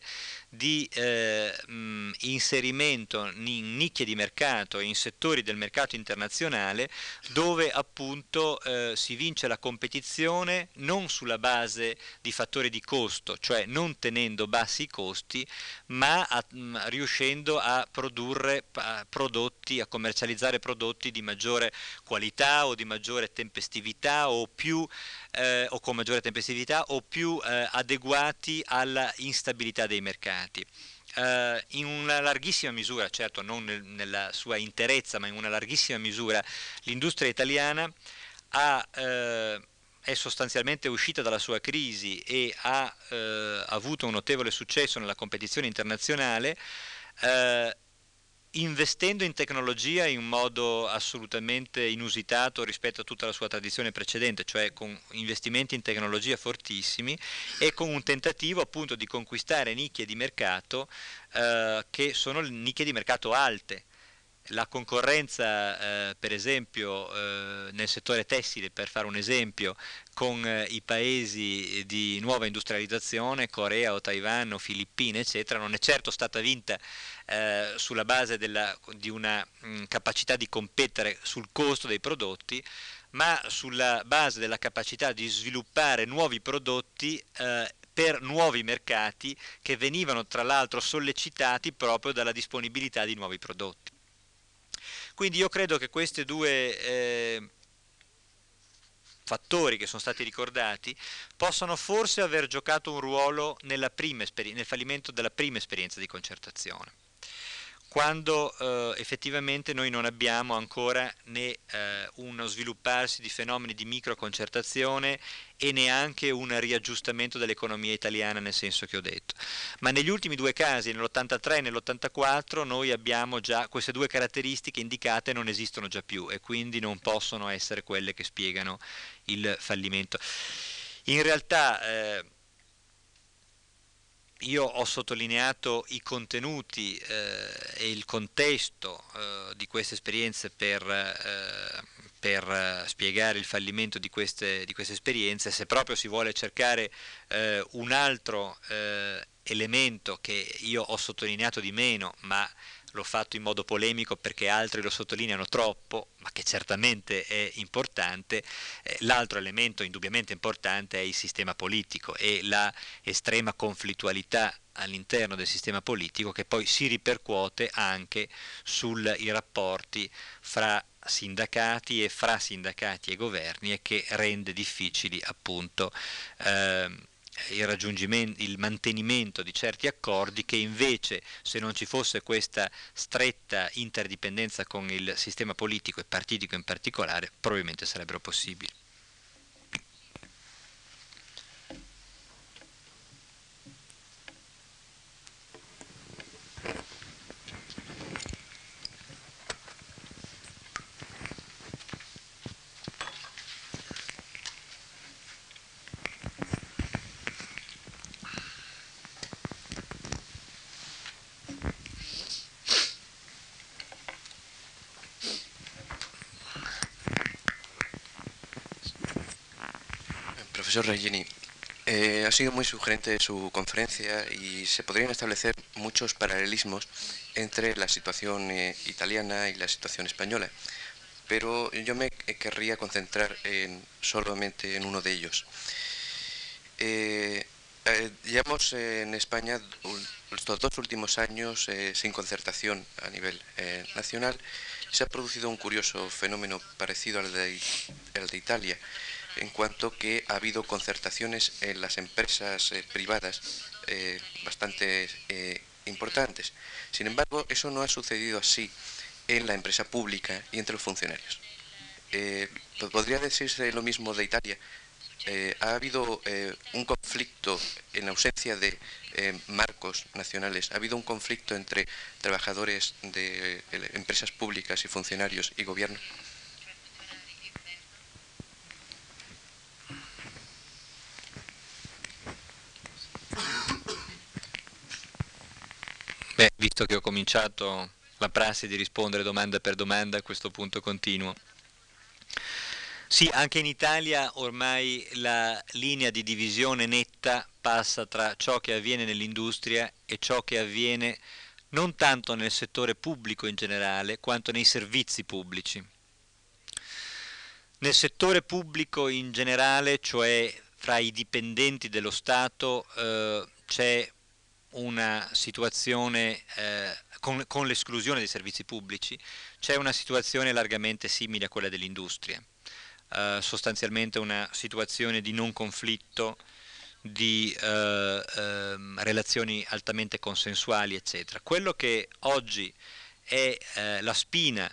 [SPEAKER 1] di eh, mh, inserimento in nicchie di mercato, in settori del mercato internazionale dove appunto eh, si vince la competizione non sulla base di fattori di costo, cioè non tenendo bassi i costi, ma a, mh, riuscendo a produrre a prodotti, a commercializzare prodotti di maggiore qualità o di maggiore tempestività o più eh, o con maggiore tempestività o più eh, adeguati alla instabilità dei mercati. Uh, in una larghissima misura, certo non nel, nella sua interezza, ma in una larghissima misura, l'industria italiana ha, uh, è sostanzialmente uscita dalla sua crisi e ha uh, avuto un notevole successo nella competizione internazionale investendo in tecnologia in modo assolutamente inusitato rispetto a tutta la sua tradizione precedente, cioè con investimenti in tecnologia fortissimi e con un tentativo appunto di conquistare nicchie di mercato eh, che sono nicchie di mercato alte, la concorrenza eh, per esempio eh, nel settore tessile per fare un esempio con eh, i paesi di nuova industrializzazione Corea o Taiwan o Filippine eccetera non è certo stata vinta eh, sulla base della, di una mh, capacità di competere sul costo dei prodotti ma sulla base della capacità di sviluppare nuovi prodotti eh, per nuovi mercati che venivano tra l'altro sollecitati proprio dalla disponibilità di nuovi prodotti. Quindi io credo che questi due eh, fattori che sono stati ricordati possano forse aver giocato un ruolo nel fallimento della prima esperienza di concertazione quando eh, effettivamente noi non abbiamo ancora né eh, uno svilupparsi di fenomeni di microconcertazione e neanche un riaggiustamento dell'economia italiana nel senso che ho detto. Ma negli ultimi due casi, nell'83 e nell'84, noi abbiamo già queste due caratteristiche indicate non esistono già più e quindi non possono essere quelle che spiegano il fallimento. In realtà eh, io ho sottolineato i contenuti eh, e il contesto eh, di queste esperienze per, eh, per, spiegare il fallimento di queste, di queste, esperienze, se proprio si vuole cercare eh, un altro eh, elemento che io ho sottolineato di meno, ma l'ho fatto in modo polemico perché altri lo sottolineano troppo, ma che certamente è importante. Eh, l'altro elemento indubbiamente importante è il sistema politico e la estrema conflittualità all'interno del sistema politico che poi si ripercuote anche sui rapporti fra sindacati e fra sindacati e governi e che rende difficili appunto eh, il, il mantenimento di certi accordi che invece se non ci fosse questa stretta interdipendenza con il sistema politico e partitico in particolare probabilmente sarebbero possibili.
[SPEAKER 3] Profesor Regini, eh, ha sido muy sugerente su conferencia y se podrían establecer muchos paralelismos entre la situación eh, italiana y la situación española, pero yo me querría concentrar en, solamente en uno de ellos. Eh, llevamos en España estos dos últimos años sin concertación a nivel nacional. Se ha producido un curioso fenómeno parecido al de Italia, en cuanto que ha habido concertaciones en las empresas eh, privadas eh, bastante eh, importantes. Sin embargo, eso no ha sucedido así en la empresa pública y entre los funcionarios. ¿Podría decirse lo mismo de Italia? ha habido un conflicto en ausencia de marcos nacionales, ha habido un conflicto entre trabajadores de empresas públicas y funcionarios y gobierno.
[SPEAKER 1] Visto che ho cominciato la prassi di rispondere domanda per domanda, a questo punto continuo. Sì, anche in Italia ormai la linea di divisione netta passa tra ciò che avviene nell'industria e ciò che avviene non tanto nel settore pubblico in generale, quanto nei servizi pubblici. Nel settore pubblico in generale, cioè fra i dipendenti dello Stato, eh, c'è una situazione, eh, con, con l'esclusione dei servizi pubblici, c'è una situazione largamente simile a quella dell'industria eh, sostanzialmente una situazione di non conflitto, di eh, eh, relazioni altamente consensuali, eccetera. Quello che oggi è eh, la spina,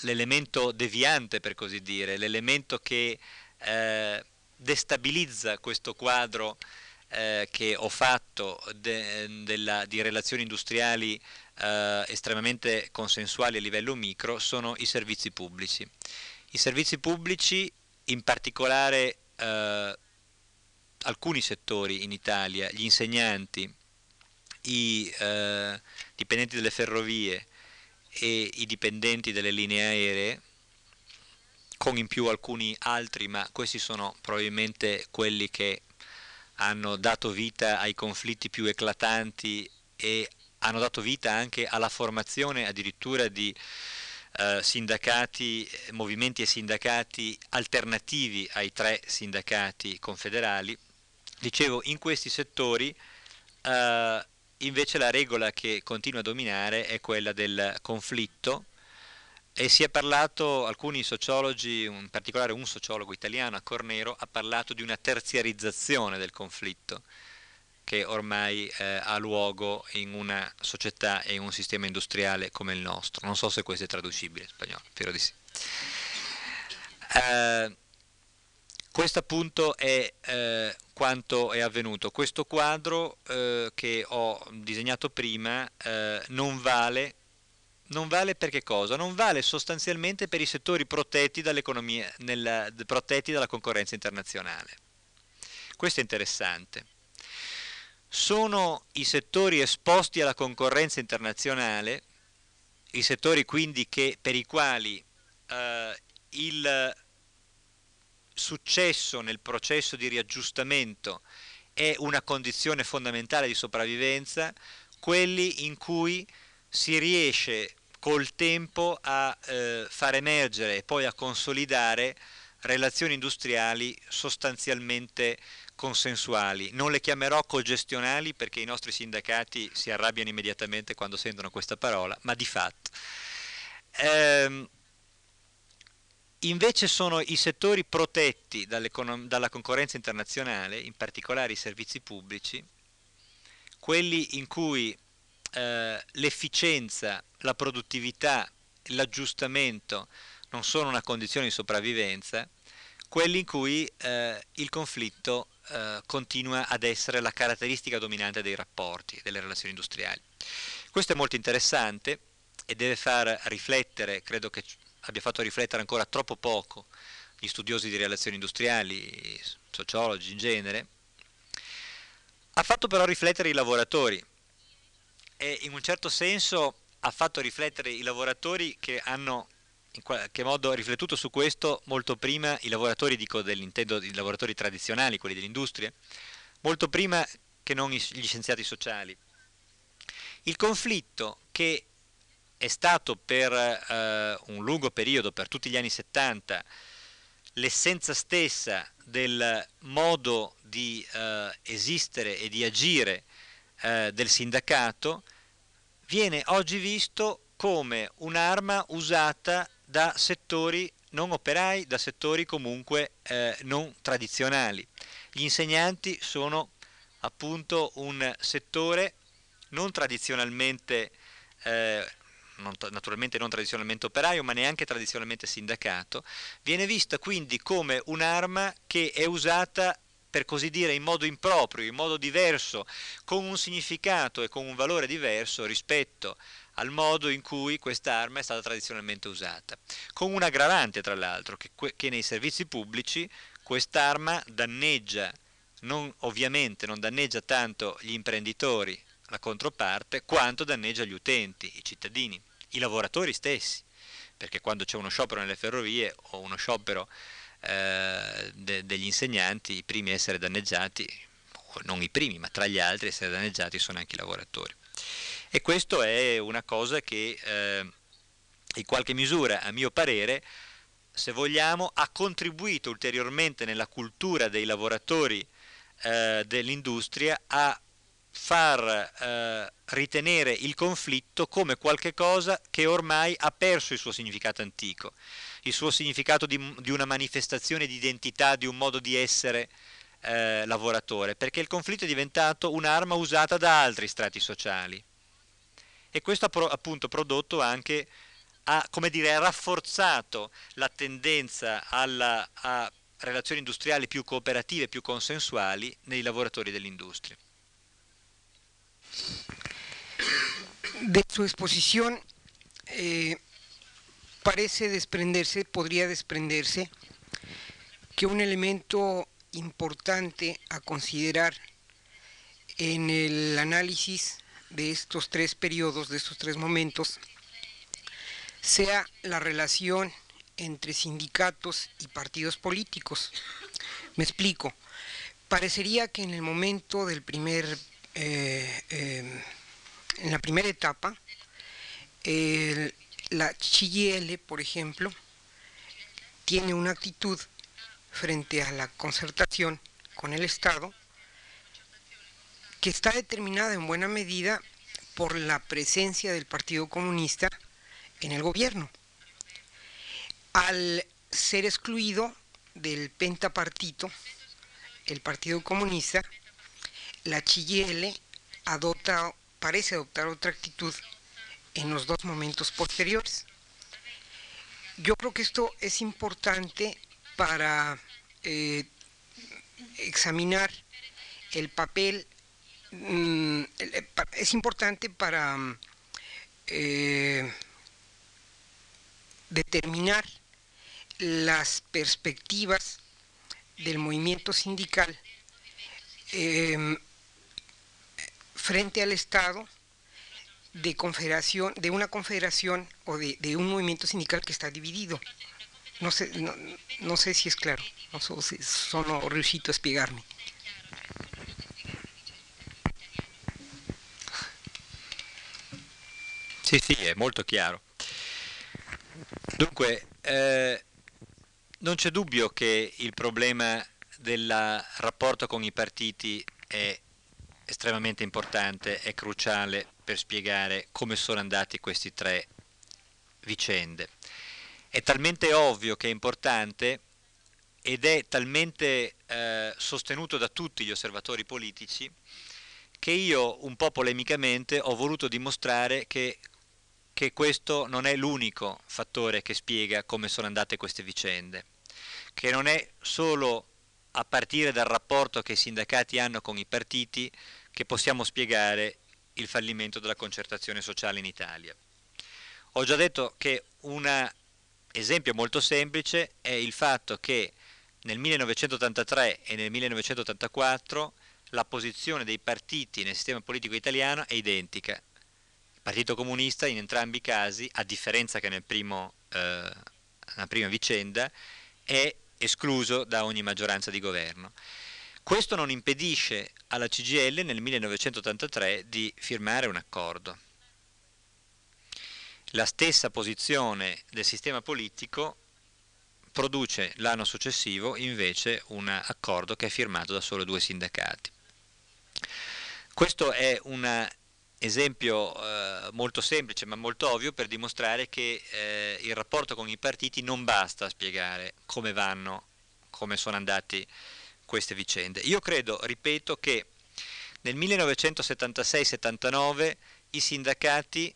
[SPEAKER 1] l'elemento deviante per così dire, l'elemento che eh, destabilizza questo quadro eh, che ho fatto de, della, di relazioni industriali eh, estremamente consensuali a livello micro sono i servizi pubblici. I servizi pubblici, in particolare eh, alcuni settori in Italia, gli insegnanti, i eh, dipendenti delle ferrovie e i dipendenti delle linee aeree, con in più alcuni altri, ma questi sono probabilmente quelli che hanno dato vita ai conflitti più eclatanti e hanno dato vita anche alla formazione addirittura di eh, sindacati, movimenti e sindacati alternativi ai tre sindacati confederali. Dicevo, in questi settori eh, invece la regola che continua a dominare è quella del conflitto e si è parlato, alcuni sociologi, in particolare un sociologo italiano a Cornero, ha parlato di una terziarizzazione del conflitto che ormai eh, ha luogo in una società e in un sistema industriale come il nostro. Non so se questo è traducibile in spagnolo, spero di sì. Eh, questo appunto è eh, quanto è avvenuto. Questo quadro eh, che ho disegnato prima eh, non vale non vale per che cosa? Non vale sostanzialmente per i settori protetti nella, protetti dalla concorrenza internazionale. Questo è interessante sono i settori esposti alla concorrenza internazionale, i settori quindi che, per i quali eh, il successo nel processo di riaggiustamento è una condizione fondamentale di sopravvivenza, quelli in cui si riesce col tempo a eh, far emergere e poi a consolidare relazioni industriali sostanzialmente consensuali. Non le chiamerò cogestionali perché i nostri sindacati si arrabbiano immediatamente quando sentono questa parola, ma di fatto. Ehm, invece sono i settori protetti dalla concorrenza internazionale, in particolare i servizi pubblici, quelli in cui eh, l'efficienza, la produttività, l'aggiustamento non sono una condizione di sopravvivenza, quelli in cui eh, il conflitto eh, continua ad essere la caratteristica dominante dei rapporti, delle relazioni industriali. Questo è molto interessante e deve far riflettere, credo che abbia fatto riflettere ancora troppo poco gli studiosi di relazioni industriali, sociologi in genere, ha fatto però riflettere i lavoratori e in un certo senso ha fatto riflettere i lavoratori che hanno in qualche modo riflettuto su questo molto prima i lavoratori, dico dell'intendo i lavoratori tradizionali, quelli dell'industria, molto prima che non gli scienziati sociali. Il conflitto che è stato per eh, un lungo periodo, per tutti gli anni 70, l'essenza stessa del modo di eh, esistere e di agire eh, del sindacato, viene oggi visto come un'arma usata da settori non operai, da settori comunque eh, non tradizionali. Gli insegnanti sono appunto un settore non tradizionalmente, eh, non, naturalmente non tradizionalmente operaio, ma neanche tradizionalmente sindacato, viene vista quindi come un'arma che è usata per così dire in modo improprio, in modo diverso, con un significato e con un valore diverso rispetto al modo in cui quest'arma è stata tradizionalmente usata, con un aggravante tra l'altro, che, che nei servizi pubblici quest'arma danneggia, non, ovviamente non danneggia tanto gli imprenditori, la controparte, quanto danneggia gli utenti, i cittadini, i lavoratori stessi, perché quando c'è uno sciopero nelle ferrovie o uno sciopero eh, de- degli insegnanti, i primi a essere danneggiati, non i primi, ma tra gli altri a essere danneggiati sono anche i lavoratori. E questo è una cosa che eh, in qualche misura, a mio parere, se vogliamo, ha contribuito ulteriormente nella cultura dei lavoratori eh, dell'industria a far eh, ritenere il conflitto come qualcosa che ormai ha perso il suo significato antico, il suo significato di, di una manifestazione di identità, di un modo di essere eh, lavoratore, perché il conflitto è diventato un'arma usata da altri strati sociali. E questo ha pro, appunto prodotto anche, ha come dire, rafforzato la tendenza alla, a relazioni industriali più cooperative, più consensuali nei lavoratori dell'industria.
[SPEAKER 4] De su exposición eh, parece desprenderse, podría desprenderse, que un elemento importante a considerar en el análisis de estos tres periodos, de estos tres momentos, sea la relación entre sindicatos y partidos políticos. Me explico. Parecería que en el momento del primer, eh, eh, en la primera etapa, el, la CIL, por ejemplo, tiene una actitud frente a la concertación con el Estado que está determinada en buena medida por la presencia del Partido Comunista en el gobierno. Al ser excluido del pentapartito, el Partido Comunista, la CIL adopta, parece adoptar otra actitud en los dos momentos posteriores. Yo creo que esto es importante para eh, examinar el papel, mm, el, es importante para eh, determinar las perspectivas del movimiento sindical eh, frente al Estado de confederación, de una confederación o de, de, un movimiento sindical que está dividido. No sé, no, no sé si es claro, non so se sono riuscito a spiegarmi.
[SPEAKER 1] Sì, sì, è molto chiaro. Dunque, eh, non c'è dubbio che il problema del rapporto con i partiti è estremamente importante, è cruciale per spiegare come sono andati questi tre vicende. È talmente ovvio che è importante ed è talmente eh, sostenuto da tutti gli osservatori politici che io un po' polemicamente ho voluto dimostrare che, che questo non è l'unico fattore che spiega come sono andate queste vicende, che non è solo a partire dal rapporto che i sindacati hanno con i partiti che possiamo spiegare il fallimento della concertazione sociale in Italia. Ho già detto che un esempio molto semplice è il fatto che nel 1983 e nel 1984 la posizione dei partiti nel sistema politico italiano è identica. Il Partito Comunista in entrambi i casi, a differenza che primo, eh, nella prima vicenda, è escluso da ogni maggioranza di governo. Questo non impedisce alla CGL nel 1983 di firmare un accordo. La stessa posizione del sistema politico produce l'anno successivo invece un accordo che è firmato da solo due sindacati. Questo è un esempio eh, molto semplice ma molto ovvio per dimostrare che eh, il rapporto con i partiti non basta a spiegare come vanno, come sono andati queste vicende. Io credo, ripeto, che nel 1976-79 i sindacati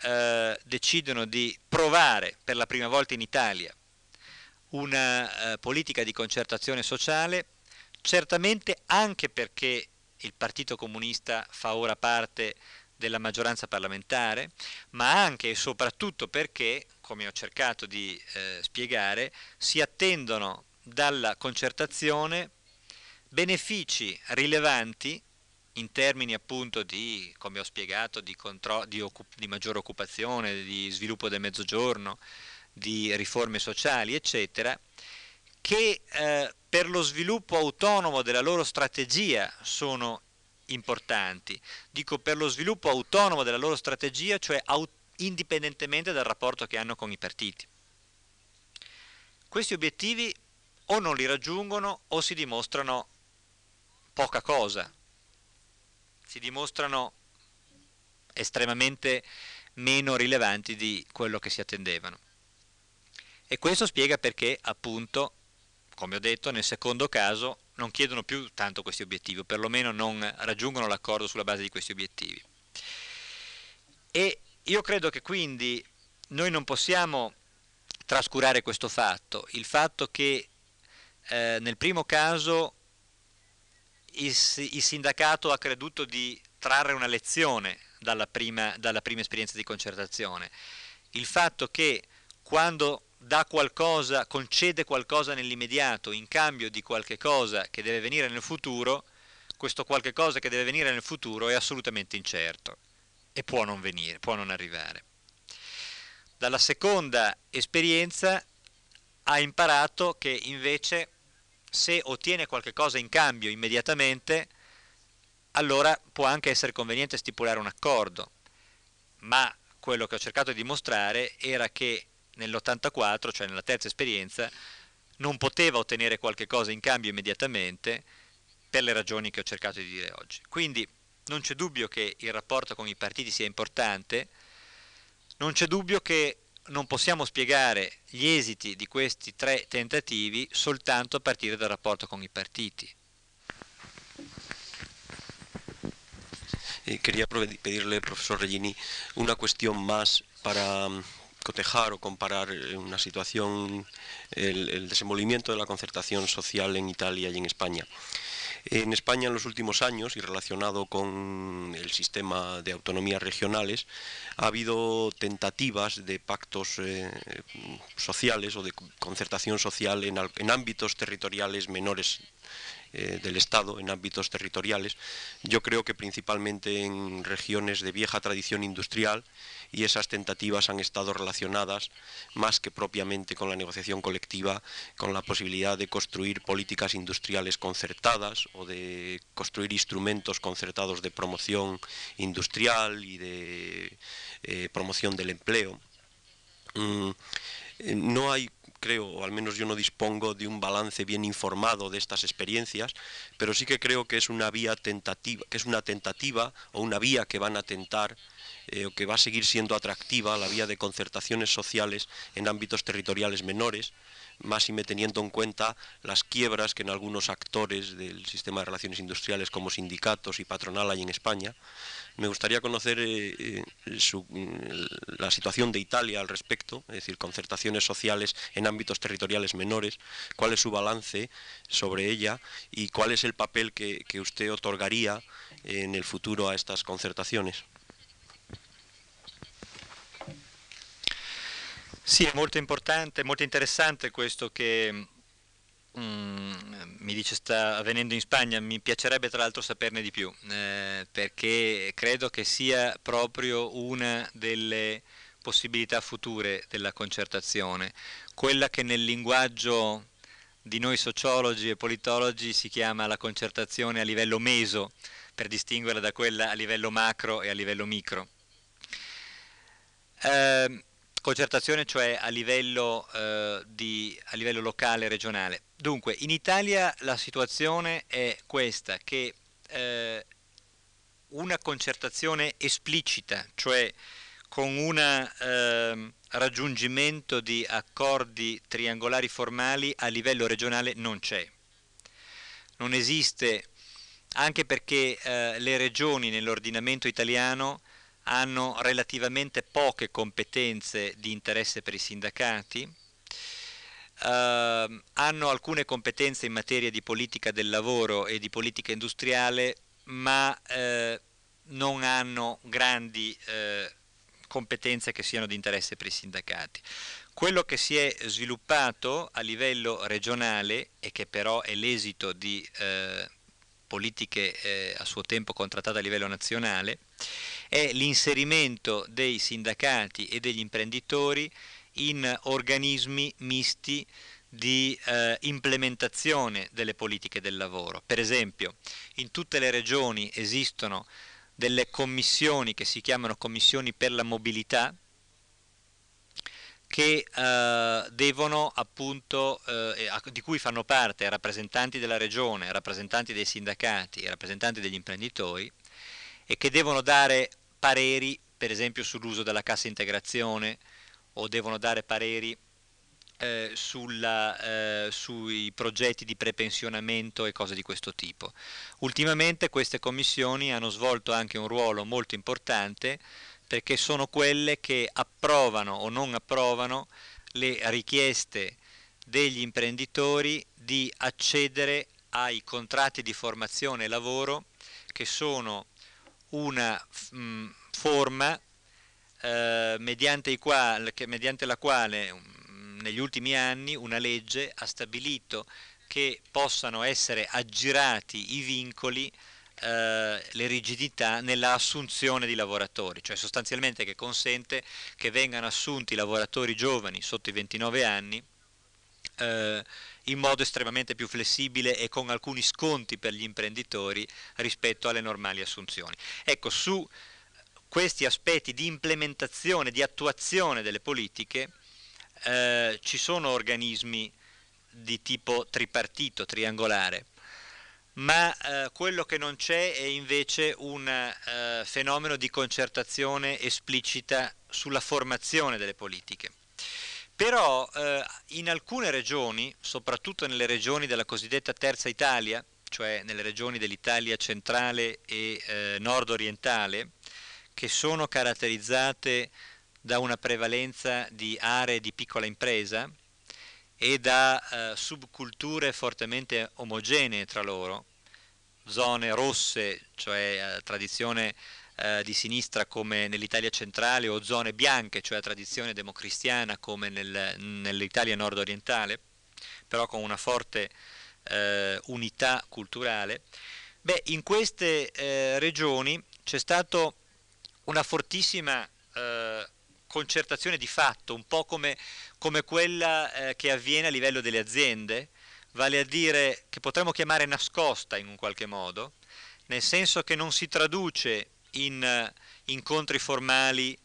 [SPEAKER 1] eh, decidono di provare per la prima volta in Italia una eh, politica di concertazione sociale, certamente anche perché il Partito Comunista fa ora parte della maggioranza parlamentare, ma anche e soprattutto perché, come ho cercato di eh, spiegare, si attendono dalla concertazione benefici rilevanti in termini appunto di, come ho spiegato, di, di, di maggiore occupazione, di sviluppo del mezzogiorno, di riforme sociali, eccetera, che eh, per lo sviluppo autonomo della loro strategia sono importanti. Dico per lo sviluppo autonomo della loro strategia, cioè indipendentemente dal rapporto che hanno con i partiti. Questi obiettivi o non li raggiungono o si dimostrano poca cosa, si dimostrano estremamente meno rilevanti di quello che si attendevano. E questo spiega perché, appunto, come ho detto, nel secondo caso non chiedono più tanto questi obiettivi, o perlomeno non raggiungono l'accordo sulla base di questi obiettivi. E io credo che quindi noi non possiamo trascurare questo fatto, il fatto che eh, nel primo caso il, il, sindacato ha creduto di trarre una lezione dalla prima, dalla prima esperienza di concertazione, il fatto che quando dà qualcosa, concede qualcosa nell'immediato in cambio di qualche cosa che deve venire nel futuro, questo qualche cosa che deve venire nel futuro è assolutamente incerto e può non venire, può non arrivare. Dalla seconda esperienza ha imparato che invece se ottiene qualche cosa in cambio immediatamente, allora può anche essere conveniente stipulare un accordo, ma quello che ho cercato di dimostrare era che nell'84, cioè nella terza esperienza, non poteva ottenere qualche cosa in cambio immediatamente per le ragioni che ho cercato di dire oggi. Quindi non c'è dubbio che il rapporto con i partiti sia importante, non c'è dubbio che non possiamo spiegare gli esiti di questi tre tentativi soltanto a partire dal rapporto con i partiti.
[SPEAKER 5] Eh, quería pedirle, profesor Regini, una cuestión más para cotejar o comparar eh, una situación, el, el, desenvolvimiento de la concertación social en Italia y en España. En España en los últimos años y relacionado con el sistema de autonomías regionales ha habido tentativas de pactos eh, sociales o de concertación social en, ámbitos territoriales menores eh, del Estado en ámbitos territoriales, yo creo que principalmente en regiones de vieja tradición industrial y esas tentativas han estado relacionadas más que propiamente con la negociación colectiva, con la posibilidad de construir políticas industriales concertadas o de construir instrumentos concertados de promoción industrial y de eh, promoción del empleo. Mm, eh, no hay creo, o al menos yo no dispongo de un balance bien informado de estas experiencias, pero sí que creo que es una vía tentativa, que es una tentativa o una vía que van a tentar eh, que va a seguir siendo atractiva la vía de concertaciones sociales en ámbitos territoriales menores, más y me teniendo en cuenta las quiebras que en algunos actores del sistema de relaciones industriales como sindicatos y patronal hay en España. Me gustaría conocer eh, eh, mm, la situación de Italia al respecto, es decir, concertaciones sociales en ámbitos territoriales menores, cuál es su balance sobre ella y cuál es el papel que usted otorgaría en el futuro a estas concertaciones.
[SPEAKER 1] Sì, è molto importante, molto interessante questo che mm, mi dice sta avvenendo in Spagna, mi piacerebbe tra l'altro saperne di più, eh, perché credo che sia proprio una delle possibilità future della concertazione, quella che nel linguaggio di noi sociologi e politologi si chiama la concertazione a livello meso, per distinguerla da quella a livello macro e a livello micro. Eh, concertazione cioè a livello, eh, di, a livello locale e regionale. Dunque, in Italia la situazione è questa, che eh, una concertazione esplicita, cioè con un eh, raggiungimento di accordi triangolari formali a livello regionale non c'è. Non esiste, anche perché eh, le regioni nell'ordinamento italiano hanno relativamente poche competenze di interesse per i sindacati, eh, hanno alcune competenze in materia di politica del lavoro e di politica industriale, ma eh, non hanno grandi eh, competenze che siano di interesse per i sindacati. Quello che si è sviluppato a livello regionale e che però è l'esito di eh, politiche eh, a suo tempo contrattate a livello nazionale, è l'inserimento dei sindacati e degli imprenditori in organismi misti di eh, implementazione delle politiche del lavoro. Per esempio, in tutte le regioni esistono delle commissioni che si chiamano commissioni per la mobilità, che eh, devono appunto, eh, di cui fanno parte rappresentanti della regione, rappresentanti dei sindacati rappresentanti degli imprenditori e che devono dare pareri per esempio sull'uso della cassa integrazione o devono dare pareri eh, sulla, eh, sui progetti di prepensionamento e cose di questo tipo. Ultimamente queste commissioni hanno svolto anche un ruolo molto importante perché sono quelle che approvano o non approvano le richieste degli imprenditori di accedere ai contratti di formazione e lavoro che sono una mh, mm, forma eh, mediante, quali, che, mediante, la quale mh, mm, negli ultimi anni una legge ha stabilito che possano essere aggirati i vincoli eh, le rigidità nella assunzione di lavoratori, cioè sostanzialmente che consente che vengano assunti lavoratori giovani sotto i 29 anni eh, in modo estremamente più flessibile e con alcuni sconti per gli imprenditori rispetto alle normali assunzioni. Ecco, su questi aspetti di implementazione, di attuazione delle politiche, eh, ci sono organismi di tipo tripartito, triangolare ma eh, quello che non c'è è invece un eh, fenomeno di concertazione esplicita sulla formazione delle politiche. Però eh, in alcune regioni, soprattutto nelle regioni della cosiddetta terza Italia, cioè nelle regioni dell'Italia centrale e eh, nord-orientale, che sono caratterizzate da una prevalenza di aree di piccola impresa e da eh, subculture fortemente omogenee tra loro, zone rosse, cioè eh, tradizione eh, di sinistra come nell'Italia centrale, o zone bianche, cioè tradizione democristiana come nel, nell'Italia nord-orientale, però con una forte eh, unità culturale, beh, in queste eh, regioni c'è stata una fortissima eh, concertazione di fatto, un po' come, come quella eh, che avviene a livello delle aziende, vale a dire che potremmo chiamare nascosta in un qualche modo, nel senso che non si traduce in uh, incontri formali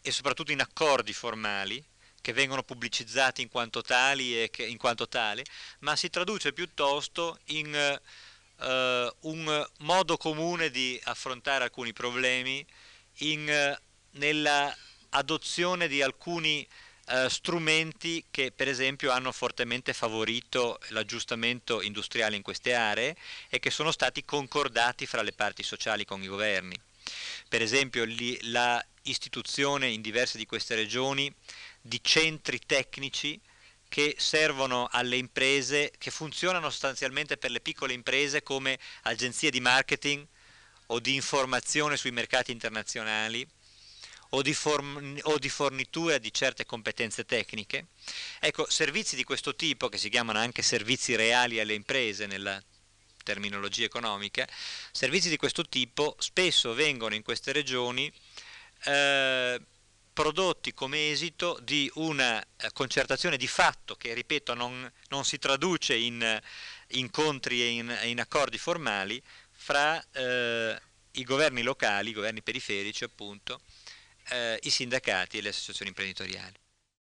[SPEAKER 1] e soprattutto in accordi formali che vengono pubblicizzati in quanto tali e che, in quanto tali, ma si traduce piuttosto in uh, un modo comune di affrontare alcuni problemi, in, uh, nella adozione di alcuni eh, strumenti che per esempio hanno fortemente favorito l'aggiustamento industriale in queste aree e che sono stati concordati fra le parti sociali con i governi. Per esempio li, la istituzione in diverse di queste regioni di centri tecnici che servono alle imprese, che funzionano sostanzialmente per le piccole imprese come agenzie di marketing o di informazione sui mercati internazionali o di, o di, fornitura di certe competenze tecniche. Ecco, servizi di questo tipo, che si chiamano anche servizi reali alle imprese nella terminologia economica, servizi di questo tipo spesso vengono in queste regioni eh, prodotti come esito di una eh, concertazione di fatto che, ripeto, non, non si traduce in eh, incontri e in, in accordi formali fra eh, i governi locali, i governi periferici appunto, eh, i sindacati e le associazioni imprenditoriali.